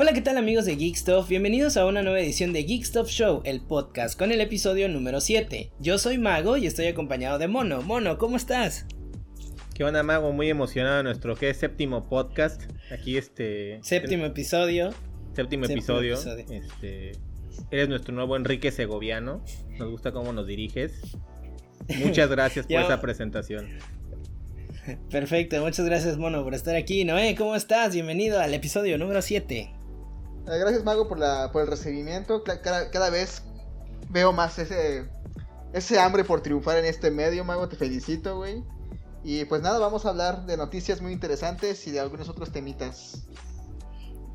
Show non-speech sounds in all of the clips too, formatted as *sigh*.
Hola, ¿qué tal amigos de Geekstuff? Bienvenidos a una nueva edición de Geekstuff Show, el podcast, con el episodio número 7. Yo soy Mago y estoy acompañado de Mono. Mono, ¿cómo estás? ¿Qué onda, Mago? Muy emocionado de nuestro es séptimo podcast. Aquí este... Séptimo episodio. Séptimo, episodio. Este... Eres nuestro nuevo Enrique Segoviano. Nos gusta cómo nos diriges. Muchas gracias *laughs* por esa presentación. Perfecto, muchas gracias Mono por estar aquí. Noé, ¿cómo estás? Bienvenido al episodio número 7. Eh, gracias, Mago, por, la, por el recibimiento. Cada, vez veo más ese, ese hambre por triunfar en este medio, Mago. Te felicito, güey. Y pues nada, vamos a hablar de noticias muy interesantes y de algunos otros temitas.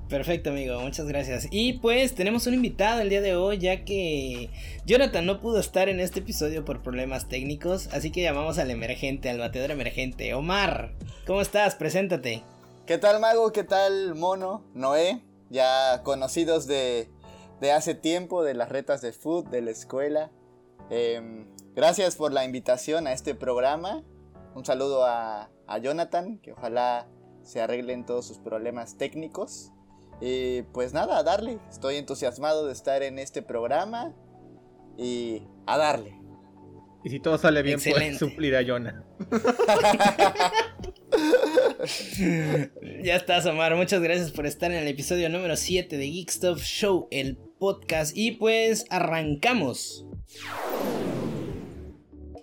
Perfecto, amigo, muchas gracias. Y pues tenemos un invitado el día de hoy, ya que Jonathan no pudo estar en este episodio por problemas técnicos, así que llamamos al emergente, al bateador emergente. Omar, ¿cómo estás? Preséntate. ¿Qué tal, Mago? ¿Qué tal, Mono? Noé ya conocidos de, hace tiempo, de las retas de food, de la escuela. Em, gracias por la invitación a este programa. Un saludo a, Jonathan, que ojalá se arreglen todos sus problemas técnicos. Y pues nada, a darle. Estoy entusiasmado de estar en este programa y a darle. Y si todo sale bien, puedes suplir a Jonah. *laughs* *laughs* ya estás, Omar. Muchas gracias por estar en el episodio número 7 de Geek Stuff Show, el podcast. Y pues arrancamos.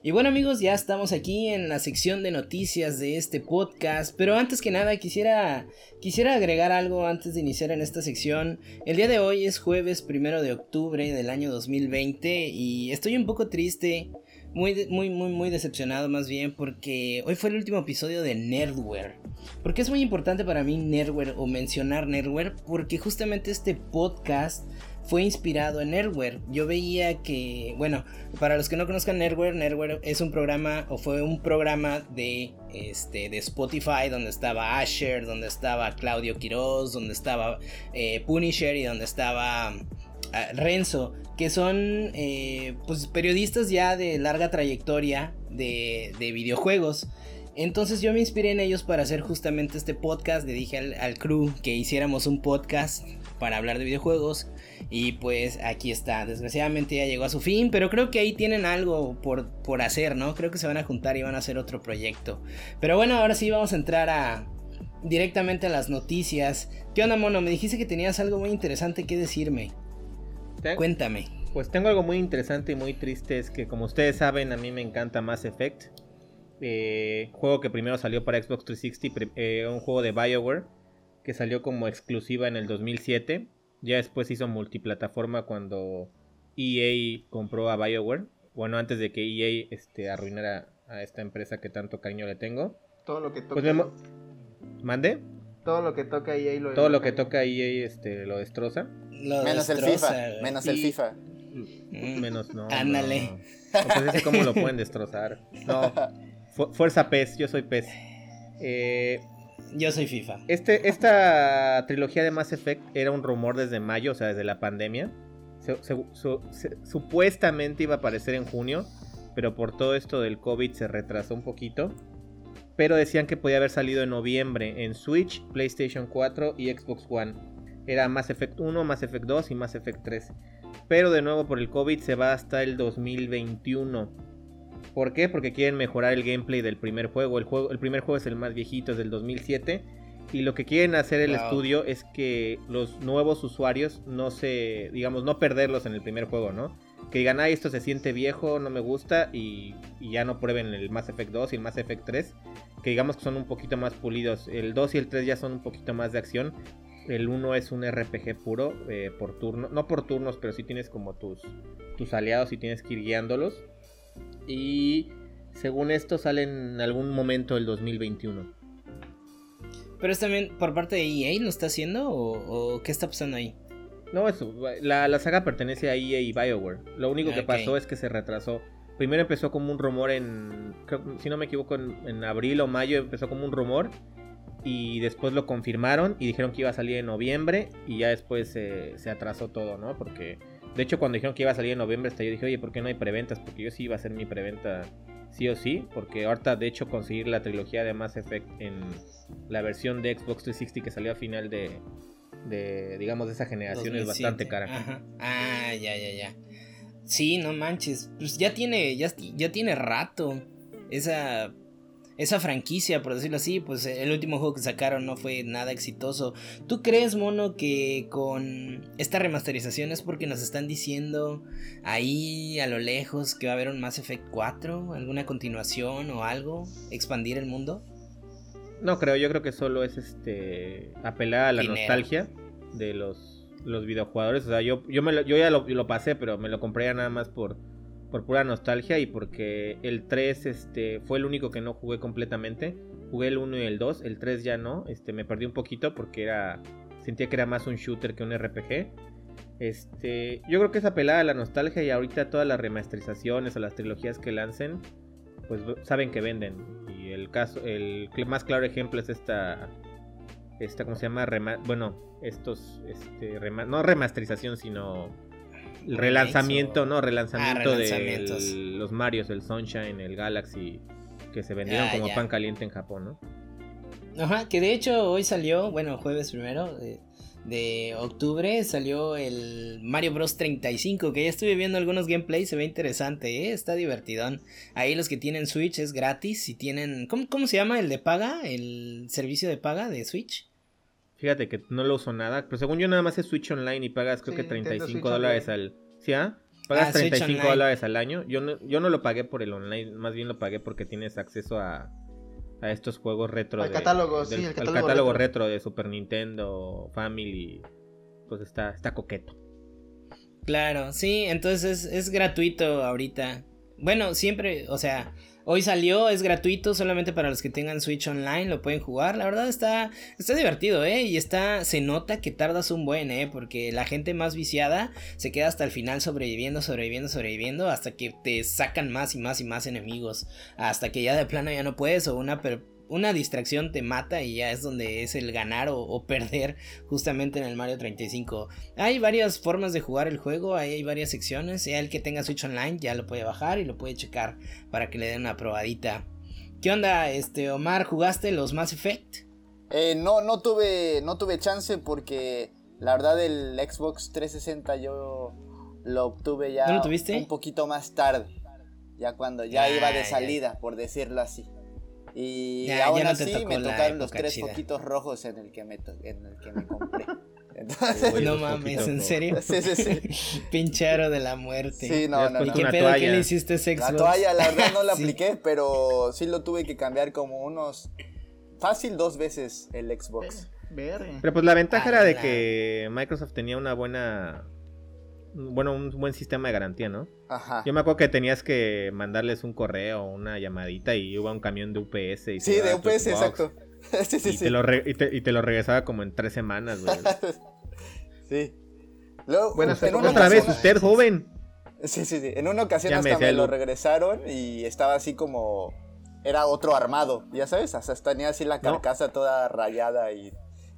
Y bueno amigos, ya estamos aquí en la sección de noticias de este podcast, pero antes que nada quisiera, quisiera agregar algo antes de iniciar en esta sección. El día de hoy es jueves primero de octubre del año 2020 y estoy un poco triste muy, muy, muy, muy decepcionado más bien porque hoy fue el último episodio de Nerdware. Porque es muy importante para mí Nerdware o mencionar Nerdware porque justamente este podcast fue inspirado en Nerdware. Yo veía que, bueno, para los que no conozcan Nerdware, Nerdware es un programa o fue un programa de, este, de Spotify donde estaba Asher, donde estaba Claudio Quiroz, donde estaba eh, Punisher y donde estaba Renzo, que son eh, pues, periodistas ya de larga trayectoria de, videojuegos. Entonces yo me inspiré en ellos para hacer justamente este podcast. Le dije al, crew que hiciéramos un podcast para hablar de videojuegos. Y pues aquí está. Desgraciadamente ya llegó a su fin. Pero creo que ahí tienen algo por, por hacer, ¿no? Creo que se van a juntar y van a hacer otro proyecto. Pero bueno, ahora sí vamos a entrar a, directamente a las noticias. ¿Qué onda, mono? Me dijiste que tenías algo muy interesante que decirme. Cuéntame. Pues tengo algo muy interesante y muy triste. Es que, como ustedes saben, a mí me encanta Mass Effect. Eh, juego que primero salió para Xbox 360, eh, un juego de BioWare que salió como exclusiva en el 2007. Ya después hizo multiplataforma cuando EA compró a BioWare. Bueno, antes de que EA este, arruinara a esta empresa que tanto cariño le tengo. Todo lo que pues toca. ¿Mande? Todo lo que toca EA lo Todo lo que toca EA este, lo destroza. Menos el FIFA. Menos el FIFA. Menos no. Ándale. No, pues cómo lo pueden destrozar. No. fuerza PES, yo soy PES. Eh, yo soy FIFA. Este, esta trilogía de Mass Effect era un rumor desde mayo, o sea, desde la pandemia. supuestamente iba a aparecer en junio, pero por todo esto del COVID se retrasó un poquito pero decían que podía haber salido en noviembre en Switch, PlayStation 4 y Xbox One. Era Mass Effect 1, Mass Effect 2 y Mass Effect 3. Pero de nuevo por el COVID se va hasta el 2021. ¿Por qué? Porque quieren mejorar el gameplay del primer juego. El, juego, el primer juego es el más viejito, es del 2007. Y lo que quieren hacer el estudio es que los nuevos usuarios no se, digamos, no perderlos en el primer juego, ¿no? Que digan, ah, esto se siente viejo, no me gusta y, y ya no prueben el Mass Effect 2 y el Mass Effect 3, que digamos que son un poquito más pulidos. El 2 y el 3 ya son un poquito más de acción. El 1 es un RPG puro, eh, por turno. No por turnos, pero sí tienes como tus, tus aliados y tienes que ir guiándolos. Y según esto sale en algún momento del 2021. Pero es también por parte de EA lo está haciendo o, qué está pasando ahí? No, eso, la, saga pertenece a EA y BioWare. Lo único que pasó es que se retrasó primero empezó como un rumor en, si no me equivoco, en, abril o mayo empezó como un rumor y después lo confirmaron y dijeron que iba a salir en noviembre y ya después se atrasó todo, ¿no? Porque de hecho cuando dijeron que iba a salir en noviembre hasta yo dije, oye, ¿por qué no hay preventas? Porque yo sí iba a hacer mi preventa sí o sí, porque ahorita de hecho conseguir la trilogía de Mass Effect en la versión de Xbox 360 que salió a final de, de, digamos, de esa generación es 2007. bastante cara. Ajá. Ah, ya, ya, ya. Sí, no manches. Pues ya tiene, ya, ya tiene rato. Esa, esa franquicia, por decirlo así. Pues el último juego que sacaron no fue nada exitoso. ¿Tú crees, mono, que con esta remasterización es porque nos están diciendo ahí a lo lejos que va a haber un Mass Effect 4? ¿Alguna continuación o algo? ¿Expandir el mundo? No creo, yo creo que solo es este apelar a la Dinero. nostalgia de los, los videojugadores. O sea, yo, yo, me lo- yo ya lo, lo pasé, pero me lo compré ya nada más por, por pura nostalgia y porque el 3 este, fue el único que no jugué completamente. Jugué el 1 y el 2, el 3 ya no. Este, me perdí un poquito porque era sentía que era más un shooter que un RPG. Este, yo creo que es apelar a la nostalgia y ahorita todas las remasterizaciones o las trilogías que lancen, pues saben que venden. Y el caso, el más claro ejemplo es esta, esta ¿cómo se llama? Bueno, estos, este, no remasterización, sino relanzamiento, o- no, relanzamiento Ah, de los Marios, el Sunshine, el Galaxy, que se vendieron Ah, como ya. pan caliente en Japón, ¿no? Ajá, que de hecho hoy salió, bueno, jueves primero de, de octubre salió el Mario Bros 35, que ya estuve viendo algunos gameplays, se ve interesante, ¿eh? está divertidón. Ahí los que tienen Switch es gratis, si tienen, ¿cómo, cómo se llama el de paga? El servicio de paga de Switch. Fíjate que no lo uso nada, pero según yo nada más es Switch Online y pagas creo Sí, que Nintendo 35 Switch dólares Online. al... ¿Sí, ah? Pagas Ah, Switch 35 Online. dólares al año. Yo no, yo no lo pagué por el online, más bien lo pagué porque tienes acceso a, a estos juegos retro. Al de- catálogo, del- sí, el al catálogo catálogo retro. retro de Super Nintendo, Family. Pues está, está coqueto. Claro, sí, entonces es, es gratuito ahorita. Bueno, siempre, o sea, hoy salió, es gratuito solamente para los que tengan Switch Online, lo pueden jugar. La verdad está, está divertido, ¿eh? Y está, se nota que tardas un buen, ¿eh? Porque la gente más viciada se queda hasta el final sobreviviendo, sobreviviendo, sobreviviendo, hasta que te sacan más y más y más enemigos. Hasta que ya de plano ya no puedes o una... per- una distracción te mata y ya es donde es el ganar o, o perder *laughs* justamente en el Mario 35. Hay varias formas de jugar el juego, hay varias secciones. Ya el que tenga Switch Online ya lo puede bajar y lo puede checar para que le den una probadita. ¿Qué onda, este Omar? ¿Jugaste los Mass Effect? Eh, no, no tuve, no tuve chance porque la verdad el Xbox 360 yo lo obtuve ya ¿No lo tuviste? un poquito más tarde, ya cuando ya Ah, iba de ya. salida, por decirlo así. Y Ya, aún ya no así me tocaron los tres chida. foquitos rojos en el que me, to- en el que me compré. *laughs* Entonces, Uy, no mames, ¿en no. serio? sí, sí, sí. *laughs* Pinchero de la muerte. Sí, no, no, después ¿Y no. qué pedo? ¿Qué toalla. le hiciste ese La toalla, la verdad, no la *laughs* Sí. apliqué, pero sí lo tuve que cambiar como unos. Fácil dos veces el Xbox. Pero pues la ventaja Ah, era de la- que Microsoft tenía una buena... Bueno, un buen sistema de garantía, ¿no? Ajá. Yo me acuerdo que tenías que mandarles un correo o una llamadita y iba un camión de UPS. Y Sí, de UPS, Xbox. exacto. *laughs* sí, sí, y, sí. Te lo y, te, y te lo regresaba como en tres semanas, güey. *laughs* Sí. Luego, Buenas en una. Otra vez, usted joven. Sí, sí, sí. En una ocasión Ya me hasta decía me lo regresaron y estaba así como. Era otro armado, ya sabes, hasta tenía así la No. carcasa toda rayada y.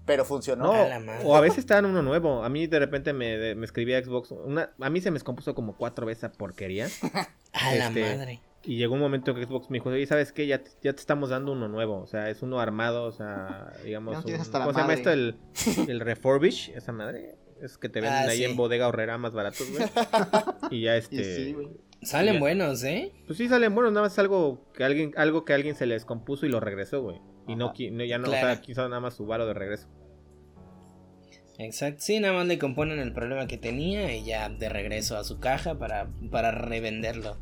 Pero funcionó. No, A la madre. o a veces estaban uno nuevo. A mí de repente me, de- me escribía Xbox. Una, a mí se me descompuso como cuatro veces esa porquería. *laughs* A la este, madre. Y llegó un momento que Xbox me dijo, oye, ¿sabes qué? Ya, te- ya te estamos dando uno nuevo. O sea, es uno armado, o sea, digamos... No tienes un- hasta la ¿Cómo se llama madre. esto? El, *laughs* el refurbish, esa madre. Es que te venden Ah, ahí sí. en bodega horrera más baratos, güey. *laughs* y ya Y este... sí, güey. Salen ya. buenos, ¿eh? Pues sí salen buenos, nada más es algo que alguien, algo que alguien se le descompuso y lo regresó, güey. Y no, no, ya no, o Claro. sea, quiso nada más su varo de regreso. Exacto. Sí, nada más le componen el problema que tenía y ya de regreso a su caja para, para revenderlo.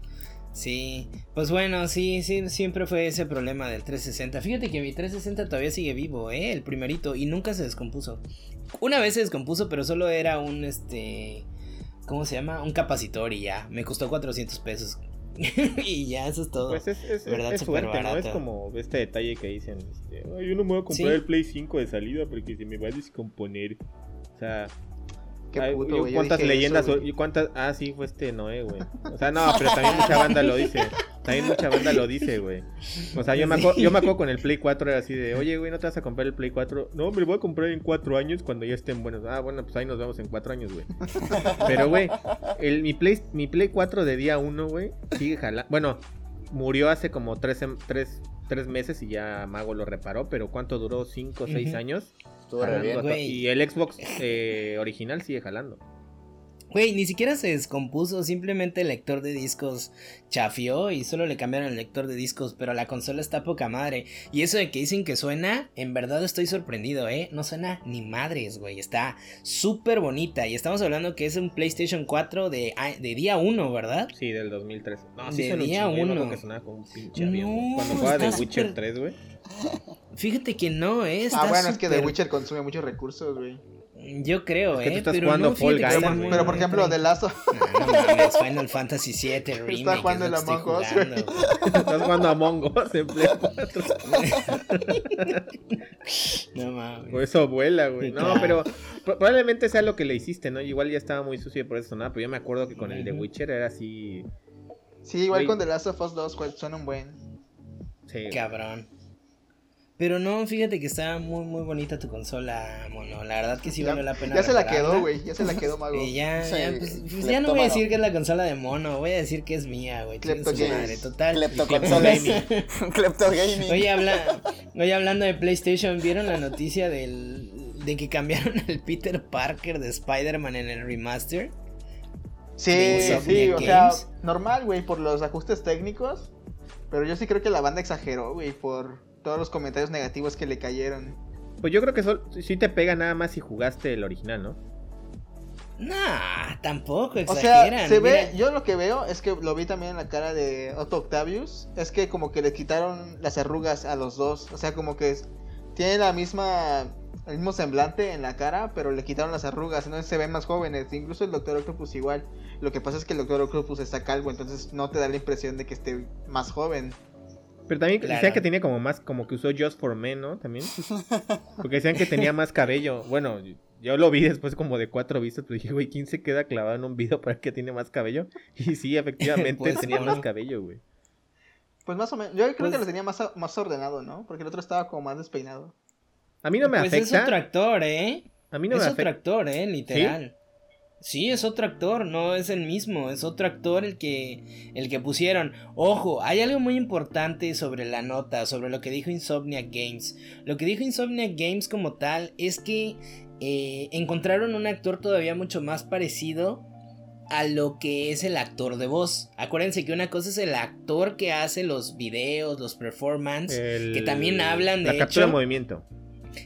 Sí, pues bueno, sí, sí, siempre fue ese problema del 360. Fíjate que mi 360 todavía sigue vivo, ¿eh? El primerito, y nunca se descompuso. Una vez se descompuso, pero solo era un, este, ¿cómo se llama? Un capacitor y ya, me costó 400 pesos. *laughs* y ya, eso es todo. Pues es, es, ¿Verdad? es suerte, ¿no? Es como este detalle que dicen, este, "Ay, yo no me voy a comprar Sí. el Play 5 de salida porque se me va a descomponer. O sea, Qué ay, puto, yo güey. ¿cuántas leyendas? eso, y cuántas? Ah, sí, fue este Noé, güey. O sea, no, pero también mucha banda lo dice. También mucha banda lo dice, güey. O sea, yo me, acuerdo, yo me acuerdo con el Play 4 era así de, oye, güey, ¿no te vas a comprar el Play 4? No, me lo voy a comprar en 4 años cuando ya estén buenos. Ah, bueno, pues ahí nos vemos en 4 años, güey. Pero, güey, el, mi, Play, mi Play 4 de día 1, güey, sigue jalando. Bueno, murió hace como 3 tres, tres meses y ya Mago lo reparó, pero ¿cuánto duró? ¿5 o 6 Ujú. años? Estuvo re bien. Güey. Y el Xbox eh, original sigue jalando. Güey, ni siquiera se descompuso, simplemente el lector de discos chafió y solo le cambiaron el lector de discos, pero la consola está poca madre. Y eso de que dicen que suena, en verdad estoy sorprendido, ¿eh? No suena ni madres, güey, está súper bonita. Y estamos hablando que es un PlayStation 4 de, ah, de día 1, ¿verdad? Sí, del 2003. No, De suena un día chingo, yo me acuerdo uno. que sonaba como un pinche No, avión. Cuando jugaba de Witcher súper- 3, güey. Fíjate que no, ¿eh? Está Ah, bueno, es que The Witcher consume muchos recursos, güey. Yo creo, Es que ¿eh? tú estás pero jugando no, Fall Guys, güey. muy Pero por ejemplo, Last of No, no mames, Final Fantasy VII Remake. jugando es lo el Among Us, jugando. Estás jugando a Among Us en Play 4. No mames. Por eso vuela, güey. No, Claro. pero pro- probablemente sea lo que le hiciste, ¿no? Igual ya estaba muy sucio y por eso sonaba. Pero yo me acuerdo que con el de. Witcher era así. Sí, igual con The Last of Us 2 cual- suena un buen. Sí. Cabrón. Pero no, fíjate que está muy, muy bonita tu consola, mono. La verdad que sí Ya- valió la pena. Ya se la quedó, güey. Ya se la quedó, *laughs* mago. Y ya, Sí, ya, pues, pues ya no voy a decir que es la consola de mono, voy a decir que es mía, güey. Clepto madre, total. Gaming. *laughs* *laughs* Klepto Gaming. Oye, habla, oye, hablando de PlayStation, ¿vieron la noticia del, de que cambiaron al Peter Parker de Spider-Man en el remaster? Sí, sí, o sea, normal, güey, por los ajustes técnicos. Pero yo sí creo que la banda exageró, güey, por todos los comentarios negativos que le cayeron. Pues yo creo que sol- sí te pega nada más si jugaste el original, ¿no? Nah, tampoco O sea, se ve, yo lo que veo es que lo vi también en la cara de Otto Octavius, es que como que le quitaron las arrugas a los dos, o sea, como que es- tiene la misma, el mismo semblante en la cara, pero le quitaron las arrugas, entonces se ven más jóvenes, incluso el Doctor Octopus igual, lo que pasa es que el Doctor Octopus está calvo, entonces no te da la impresión de que esté más joven. Pero también Claro. decían que tenía como más, como que usó Just for Men, ¿no? También. *laughs* Porque decían que tenía más cabello. Bueno, yo lo vi después como de cuatro vistas, pero dije, güey, ¿quién se queda clavado en un video para que tiene más cabello? Y sí, *laughs* efectivamente Pues, tenía bueno. más cabello, güey. Pues más o menos, yo creo Pues- que lo tenía más, más ordenado, ¿no? Porque el otro estaba como más despeinado. A mí no me pues es afecta. otro actor, ¿eh? A mí no es me otro afecta. actor, ¿eh? Literal. ¿Sí? Es otro actor, no es el mismo, es otro actor el que el que pusieron. Ojo, hay algo muy importante sobre la nota, sobre lo que dijo Insomniac Games. Lo que dijo Insomniac Games como tal es que eh, encontraron un actor todavía mucho más parecido a lo que es el actor de voz. Acuérdense que una cosa es el actor que hace los videos, los performances, que también hablan, La de captura de movimiento.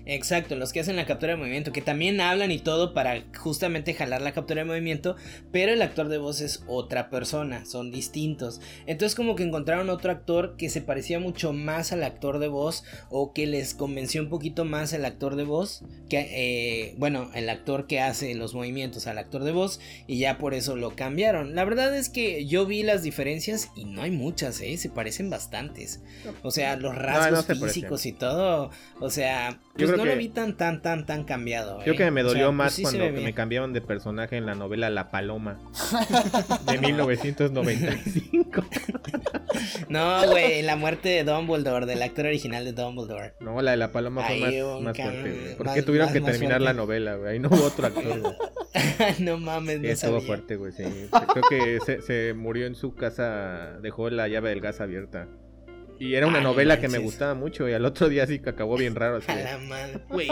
Exacto, los que hacen la captura de movimiento, que también hablan y todo para justamente jalar la captura de movimiento, pero el actor de voz es otra persona, son distintos. Entonces como que encontraron otro actor que se parecía mucho más al actor de voz o que les convenció un poquito más el actor de voz, que eh, bueno, el actor que hace los movimientos al actor de voz y ya por eso lo cambiaron. La verdad es que yo vi las diferencias y no hay muchas, ¿eh? se parecen bastantes. O sea, los rasgos no se parecen. físicos y todo, o sea, Yo pues creo no que- lo vi tan, tan, tan, tan cambiado. Creo ¿eh? que me O dolió pues más sí cuando me cambiaron de personaje en la novela La Paloma *laughs* de 1995. *laughs* No, güey, la muerte de Dumbledore, del actor original de Dumbledore. No, la de La Paloma fue más, fuerte. ¿Por qué tuvieron más- que terminar la novela, güey? Ahí no hubo otro actor, *laughs* no mames, Sí, no estuvo fuerte, güey, sí. Creo que se, se murió en su casa, dejó la llave del gas abierta. Y era una no novela que me gustaba mucho y al otro día sí que acabó bien raro. Así A la madre. Güey,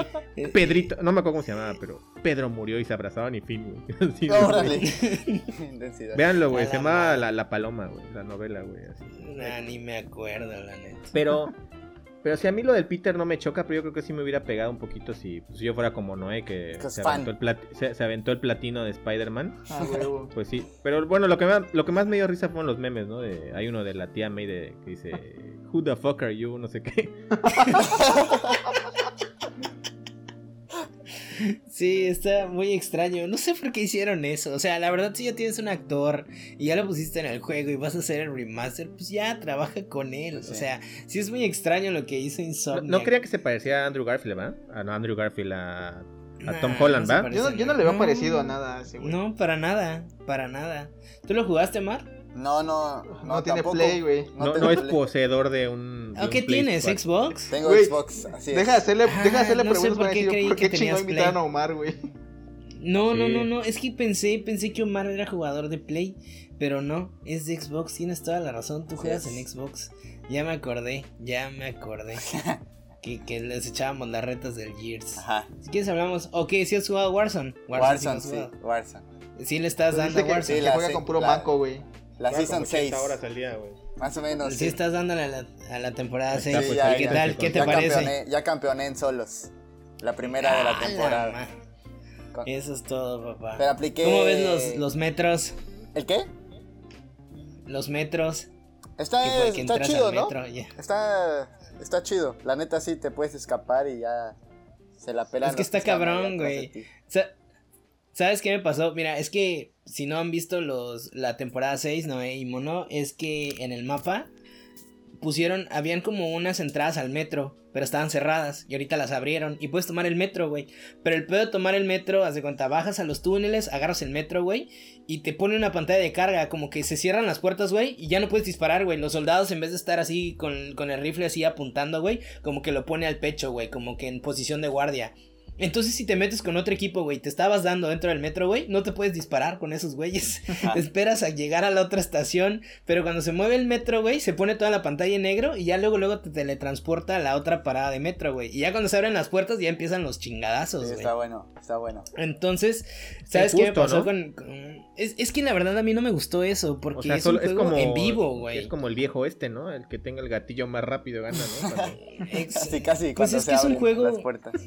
Pedrito, no me acuerdo cómo se llamaba, pero Pedro murió y se abrazaban y fin, güey. *laughs* Así, güey. Órale. *laughs* Intensidad. Véanlo, güey, se la llamaba la, la Paloma, güey, la novela, güey, así. Nah, ni me acuerdo, la neta. Pero, pero si a mí lo del Peter no me choca, pero yo creo que sí me hubiera pegado un poquito si, pues, si yo fuera como Noé, que se aventó, el plat- se, se aventó el platino de Spider-Man. Ah, huevo. *laughs* Pues sí, pero bueno, lo que, más, lo que más me dio risa fueron los memes, ¿no? De, hay uno de la tía May de, que dice, Who the fuck are you? No sé qué. *laughs* Sí, está muy extraño. No sé por qué hicieron eso. O sea, la verdad, si ya tienes un actor y ya lo pusiste en el juego y vas a hacer el remaster, pues ya trabaja con él. O sea, sí es muy extraño lo que hizo No, Insomniac. no creía que se parecía a Andrew Garfield, ¿va? A no, Andrew Garfield, a, a Nah, Tom Holland, no Yo no, yo no le veo No. parecido a nada a ese güey. No, para nada, para nada. ¿Tú lo jugaste, Mar? No, no, No, no, tiene tampoco. Play, güey. No, es Play. poseedor de un. de ¿O un qué Play tienes? 4. ¿Xbox? Tengo Xbox, así es. Deja de hacerle, Ah, deja de hacerle no sé preguntas por qué decir, creí ¿por que qué chingón tenías invitaron a Omar, güey? No, no, Sí. no, no. Es que pensé, pensé que Omar era jugador de Play, pero no, es de Xbox. Tienes toda la razón. Tú juegas en Xbox. Ya me acordé, ya me acordé. *laughs* que, que les echábamos las retas del Gears. Ajá. Si quieres hablamos. Ok, si has jugado Warzone. Warzone, sí, has sí. Warzone. Sí le estás Pues dando a que, Warzone. que la juega con puro la- manco, güey. La Season como 80 6. horas al día, güey. Más o menos. Sí, sí. estás dándole a la, a la temporada Está, 6. Sí, pues, ya, ¿Qué ya. tal? ¿Qué te ya parece? Campeoné, ya campeoné en solos. La primera de la ¡Ah, la temporada. ma- Con- Eso es todo, papá. Pero apliqué. ¿Cómo ves los, los metros? ¿El qué? Los metros. Está, que fue que está chido, ¿no? ya. Está, está chido. La neta sí te puedes escapar y ya se la pelan. Es que está cabrón, güey. ti. Sa- ¿Sabes qué me pasó? Mira, es que si no han visto los la temporada 6, Noé y Mono, es que en el mapa pusieron, habían como unas entradas al metro, pero estaban cerradas y ahorita las abrieron y puedes tomar el metro, güey. Pero el pedo de tomar el metro, haz de cuenta, bajas a los túneles, agarras el metro, güey, y te pone una pantalla de carga, como que se cierran las puertas, güey, y ya no puedes disparar, güey. Los soldados en vez de estar así con, con el rifle así apuntando, güey, como que lo pone al pecho, güey, como que en posición de guardia. Entonces, si te metes con otro equipo, güey, te estabas dando dentro del metro, güey, no te puedes disparar con esos güeyes. *laughs* Esperas a llegar a la otra estación, pero cuando se mueve el metro, güey, se pone toda la pantalla en negro y ya luego, luego te teletransporta a la otra parada de metro, güey. Y ya cuando se abren las puertas, ya empiezan los chingadazos, Sí, güey. está bueno, está bueno. Entonces, ¿sabes qué me pasó ¿no? con, con- Es, es que la verdad a mí no me gustó eso, porque O sea, es solo- un es juego como. en vivo, güey. Es como el viejo este, ¿no? El que tenga el gatillo más rápido gana, ¿no? *laughs* Cuando- Casi, casi. Pues cuando es se que es un juego- Las puertas. *laughs*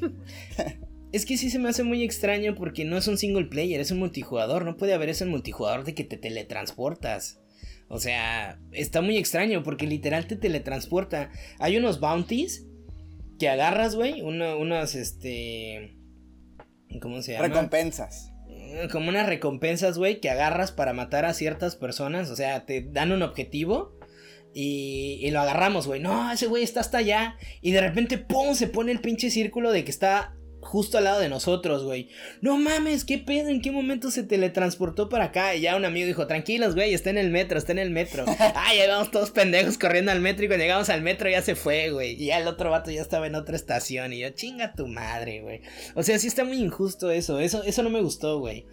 Es que sí se me hace muy extraño porque no es un single player, es un multijugador. No puede haber eso en multijugador de que te teletransportas. O sea, está muy extraño porque literal te teletransporta. Hay unos bounties que agarras, güey. Uno, unos, este... ¿Cómo se llama? Recompensas. Como unas recompensas, güey, que agarras para matar a ciertas personas. O sea, te dan un objetivo. Y, y lo agarramos, güey. No, ese güey está hasta allá. Y de repente, ¡pum! Se pone el pinche círculo de que está justo al lado de nosotros, güey. No mames, ¿qué pedo? ¿En qué momento se teletransportó para acá? Y ya un amigo dijo, tranquilos, güey, está en el metro, está en el metro. *laughs* Ay, ahí vamos todos pendejos corriendo al metro y cuando llegamos al metro ya se fue, güey. Y ya el otro vato ya estaba en otra estación. Y yo, chinga tu madre, güey. O sea, sí está muy injusto eso. Eso, eso no me gustó, güey.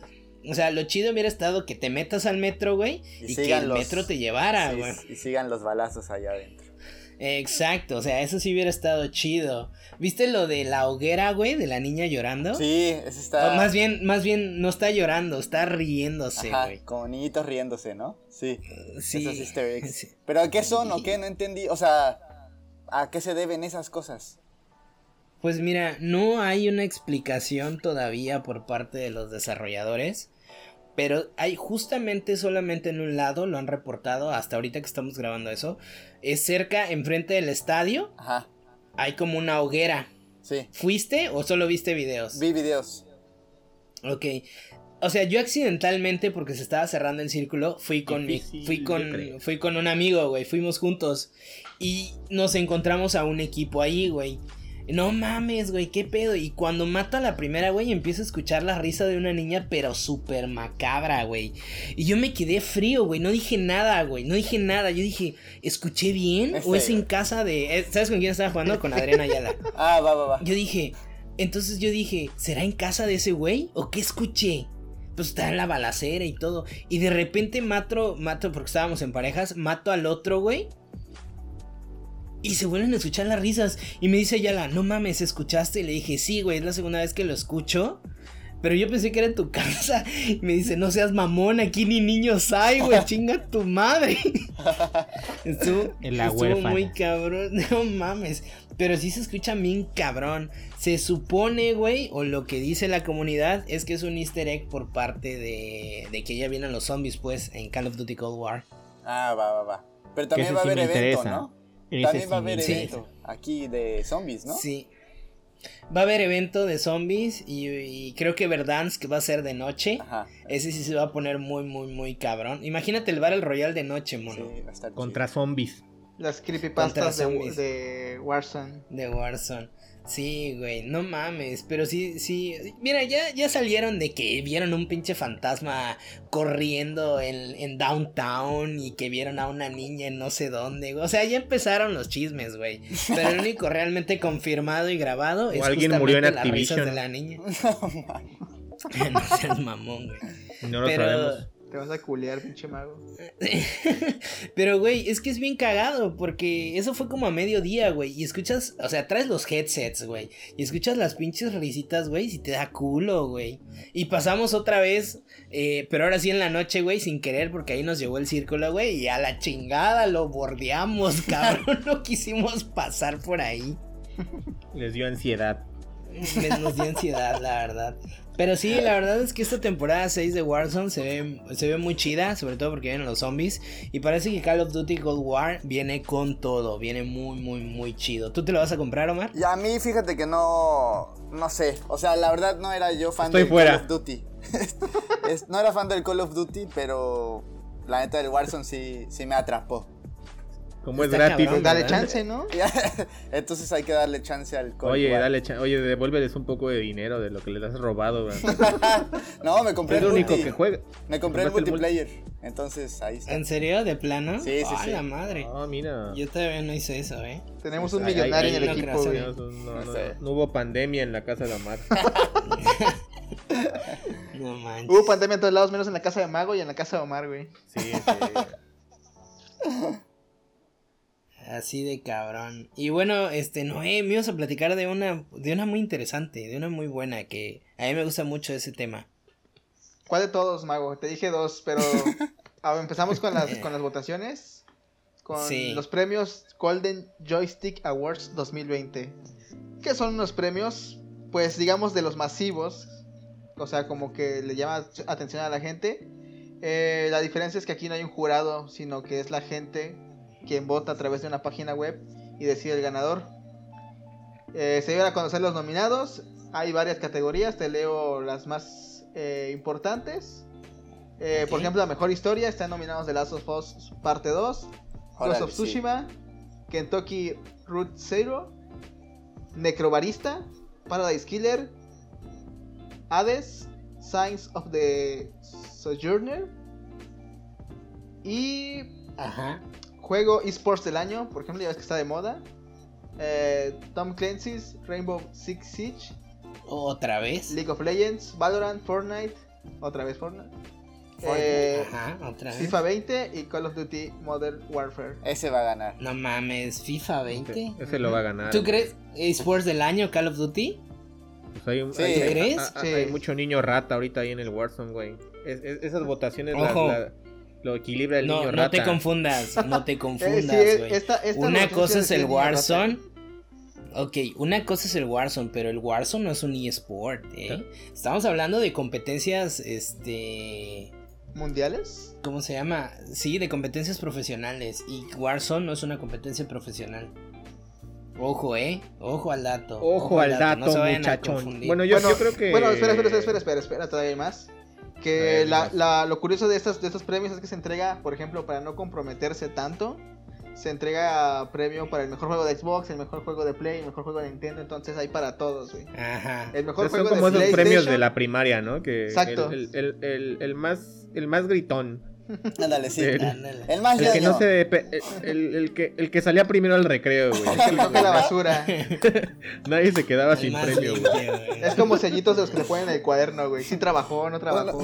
O sea, lo chido hubiera estado que te metas al metro, güey, Y y, que el los- metro te llevara, Sí, güey. y sigan los balazos allá adentro. Exacto, o sea, eso sí hubiera estado chido. ¿Viste lo de la hoguera, güey, de la niña llorando? Sí, ese está. O más bien, más bien no está llorando, está riéndose, Ajá, güey. como niñitos riéndose, ¿no? Sí. Sí. Esos easter eggs. sí. Pero ¿qué son o qué? No entendí. O sea, ¿a qué se deben esas cosas? Pues mira, no hay una explicación todavía por parte de los desarrolladores. Pero hay justamente solamente en un lado, lo han reportado hasta ahorita que estamos grabando eso. Es cerca, enfrente del estadio, Ajá, hay como una hoguera. sí. ¿Fuiste o solo viste videos? Vi videos. Ok. O sea, yo accidentalmente, porque se estaba cerrando el círculo, fui con mi, fui con, fui con un amigo, güey, fuimos juntos. Y nos encontramos a un equipo ahí, güey. No mames, güey, qué pedo. Y cuando mata a la primera, güey, empiezo a escuchar la risa de una niña, pero súper macabra, güey. Y yo me quedé frío, güey. No dije nada, güey. No dije nada. Yo dije, ¿escuché bien? Es ¿O es feo. en casa de. eh, ¿Sabes con quién estaba jugando? Con Adriana Ayala. *laughs* Ah, va, va, va. Yo dije, entonces yo dije, ¿será en casa de ese güey? ¿O qué escuché? Pues está en la balacera y todo. Y de repente mato, mato, porque estábamos en parejas, mato al otro güey. Y se vuelven a escuchar las risas. Y me dice Yala, no mames, ¿escuchaste? Y le dije, sí, güey, es la segunda vez que lo escucho. Pero yo pensé que era en tu *laughs* casa. Y me dice, no seas mamón, aquí ni niños hay, güey, *laughs* chinga tu madre. *laughs* Estuvo, la muy cabrón, no mames. Pero sí se escucha bien cabrón. Se supone, güey, o lo que dice la comunidad es que es un easter egg por parte de, de que ya vienen los zombies, pues, en Call of Duty Cold War. Ah, va, va, va. Pero también va a haber evento, interesa. ¿no? También sí va a haber evento aquí de zombies, ¿no? Sí. Va a haber evento de zombies y, y creo que Verdansk va a ser de noche. Ajá. Ese sí se va a poner muy, muy, muy cabrón. Imagínate el Battle Royale de noche, Sí, mono. va a estar Contra zombies. Las creepypastas de Warzone. De Warzone. Sí, güey, no mames, pero sí, sí. Mira, ya, ya salieron de que vieron un pinche fantasma corriendo en, en downtown y que vieron a una niña en no sé dónde. O sea, ya empezaron los chismes, güey. Pero el único realmente confirmado y grabado es alguien murió en las risas de la niña. *laughs* *laughs* no seas mamón, güey. No lo Pero sabemos. Te vas a culear, pinche mago. *laughs* Pero, güey, es que es bien cagado, porque eso fue como a mediodía, güey. Y escuchas, o sea, traes los headsets, güey. Y escuchas las pinches risitas, güey, y te da culo, güey. Y pasamos otra vez, eh, pero ahora sí en la noche, güey, sin querer, porque ahí nos llevó el círculo, güey. Y a la chingada lo bordeamos, *laughs* cabrón. no quisimos pasar por ahí. Les dio ansiedad. Nos dio ansiedad, la verdad. Pero sí, la verdad es que esta temporada 6 de Warzone se ve, se ve muy chida, sobre todo porque vienen los zombies. Y parece que Call of Duty Cold War viene con todo, viene muy, muy, muy chido. ¿Tú te lo vas a comprar, Omar? Y a mí, fíjate que no, no sé. O sea, la verdad no era yo fan del Call of Duty. *laughs* no era fan del Call of Duty, pero la neta del Warzone sí, sí me atrapó. Como es gratis. dale chance, ¿no? *laughs* Entonces hay que darle chance al Cold Oye, dale Oye, devuélveles un poco de dinero de lo que les has robado, *laughs* no, me compré es el único que juega. Me compré el multiplayer. Entonces ahí está. ¿En serio? ¿De plano? Sí, sí, sí. la madre! Ah, mira. Yo todavía no hice eso, ¿eh? Tenemos un millonario en el equipo. No, no, no, hubo pandemia en la casa de Omar. *laughs* no manches. Hubo pandemia en todos lados, menos en la casa de Mago y en la casa de Omar, güey. Sí, sí. Así de cabrón. Y bueno, este, Noé, me ibas a platicar de una, de una muy interesante, de una muy buena, que a mí me gusta mucho ese tema. ¿Cuál de todos, Mago? Te dije dos, pero *laughs* empezamos con las, *laughs* con las votaciones. Con los premios Golden Joystick Awards 2020. ¿Qué son unos premios? Pues digamos de los masivos. O sea, como que le llama atención a la gente. Eh, la diferencia es que aquí no hay un jurado, sino que es la gente quien vota a través de una página web y decide el ganador. Eh, se iban a conocer los nominados. Hay varias categorías, te leo las más eh, importantes. Eh, por ejemplo, la mejor historia están nominados The Last of Us Parte 2, Ghost of Tsushima, Kentucky Route Zero, Necrobarista, Paradise Killer, Hades, Signs of the Sojourner y Ajá. Juego esports del año, por ejemplo, ya ves que está de moda. Eh, Tom Clancy's Rainbow Six Siege. ¿Otra vez? League of Legends, Valorant, Fortnite. Otra vez Fortnite. Eh, Ajá, otra vez. FIFA 20 y Call of Duty Modern Warfare. Ese va a ganar. No mames, FIFA 20. Ese, lo va a ganar. ¿Tú crees esports del año Call of Duty? Pues hay, sí. crees? Hay, mucho niño rata ahorita ahí en el Warzone, güey. esas votaciones Ojo lo equilibra el niño rata. No te confundas, no te *laughs* confundas, güey. una cosa es el Warzone. Ok, una cosa es el Warzone, pero el Warzone no es un eSport, ¿eh? Estamos hablando de competencias, este... ¿Mundiales? ¿Cómo se llama? Sí, de competencias profesionales. Y Warzone no es una competencia profesional. Ojo, eh. Ojo al dato. Ojo, al dato, muchachón. Bueno, yo, yo, creo que. Bueno, espera, espera, espera, espera, espera, todavía más. Que la, lo curioso de estos, de estos premios es que se entrega, por ejemplo, para no comprometerse tanto, se entrega premio para el mejor juego de Xbox, el mejor juego de Play, el mejor juego de Nintendo, entonces hay para todos, güey. Ajá. El mejor juego son como esos premios de la primaria, ¿no? Que Exacto. El, el, el, el, más, el más gritón. Ándale, sí. El, más el que no se el, el, que, el que salía primero al recreo, güey. El que toca la basura. *laughs* Nadie se quedaba sin premio, güey. Es como sellitos de los que le ponen en el cuaderno, güey. Sí trabajó, no trabajó.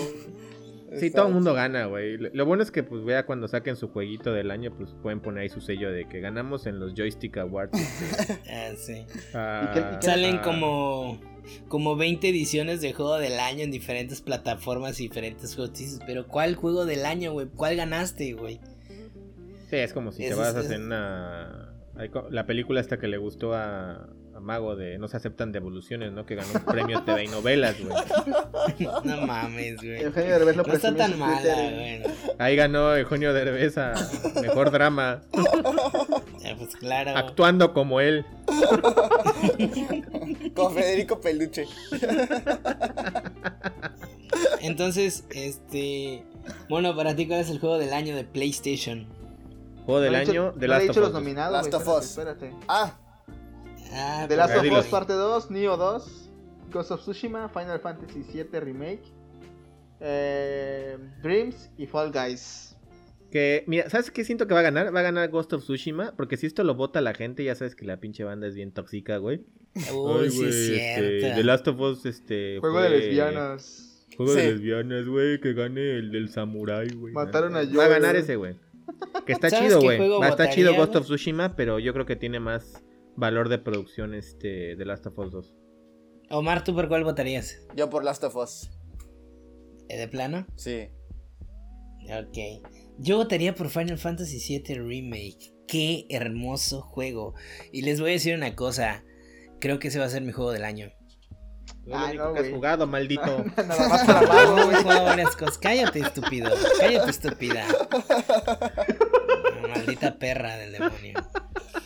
Sí, todo el mundo gana, güey. Lo bueno es que, pues, vea cuando saquen su jueguito del año, pues pueden poner ahí su sello de que ganamos en los Joystick Awards. *laughs* ah, sí. Ah, Salen ah. como como 20 ediciones de juego del año en diferentes plataformas y diferentes juegos. Pero ¿cuál juego del año, güey? ¿Cuál ganaste, güey? Sí, es como si te vas a hacer una... La película esta que le gustó a, Mago de No se aceptan devoluciones, ¿no? Que ganó un premio TV y novelas, güey. *laughs* No mames, güey. no está tan mala, güey. Ahí ganó Eugenio Derbez a Mejor Drama. pues claro. Actuando como él. Con Federico Peluche. Entonces, este. Bueno, para ti, ¿cuál es el juego del año de PlayStation? Juego del año de Last of Us. los nominados. Last of Us. Espérate. Ah. Ah The Last of Us parte 2, Neo 2, Ghost of Tsushima, Final Fantasy VII Remake, eh, Dreams y Fall Guys. Que, mira, ¿sabes qué siento que va a ganar? Va a ganar Ghost of Tsushima, porque si esto lo vota la gente, ya sabes que la pinche banda es bien tóxica, güey. Uy, sí es este. The Last of Us, este. Juego de lesbianas. Juego de lesbianas, güey, que gane el del samurai, güey. Mataron a Va a ganar Joel. ese, güey. Que está ¿Sabes chido, güey. Va a estar chido Ghost güey? of Tsushima, pero yo creo que tiene más valor de producción este de Last of Us 2. Omar, ¿tú por cuál votarías? Yo por Last of Us. ¿Eh, ¿De plano? Sí. Ok. Yo votaría por Final Fantasy VII Remake. Qué hermoso juego. Y les voy a decir una cosa. Creo que ese va a ser mi juego del año. Lo Ah, único no, que has jugado, maldito. *laughs* *laughs* No, he güey. jugado varias cosas. Cállate, estúpido. Cállate, estúpida. *laughs* Maldita perra del demonio.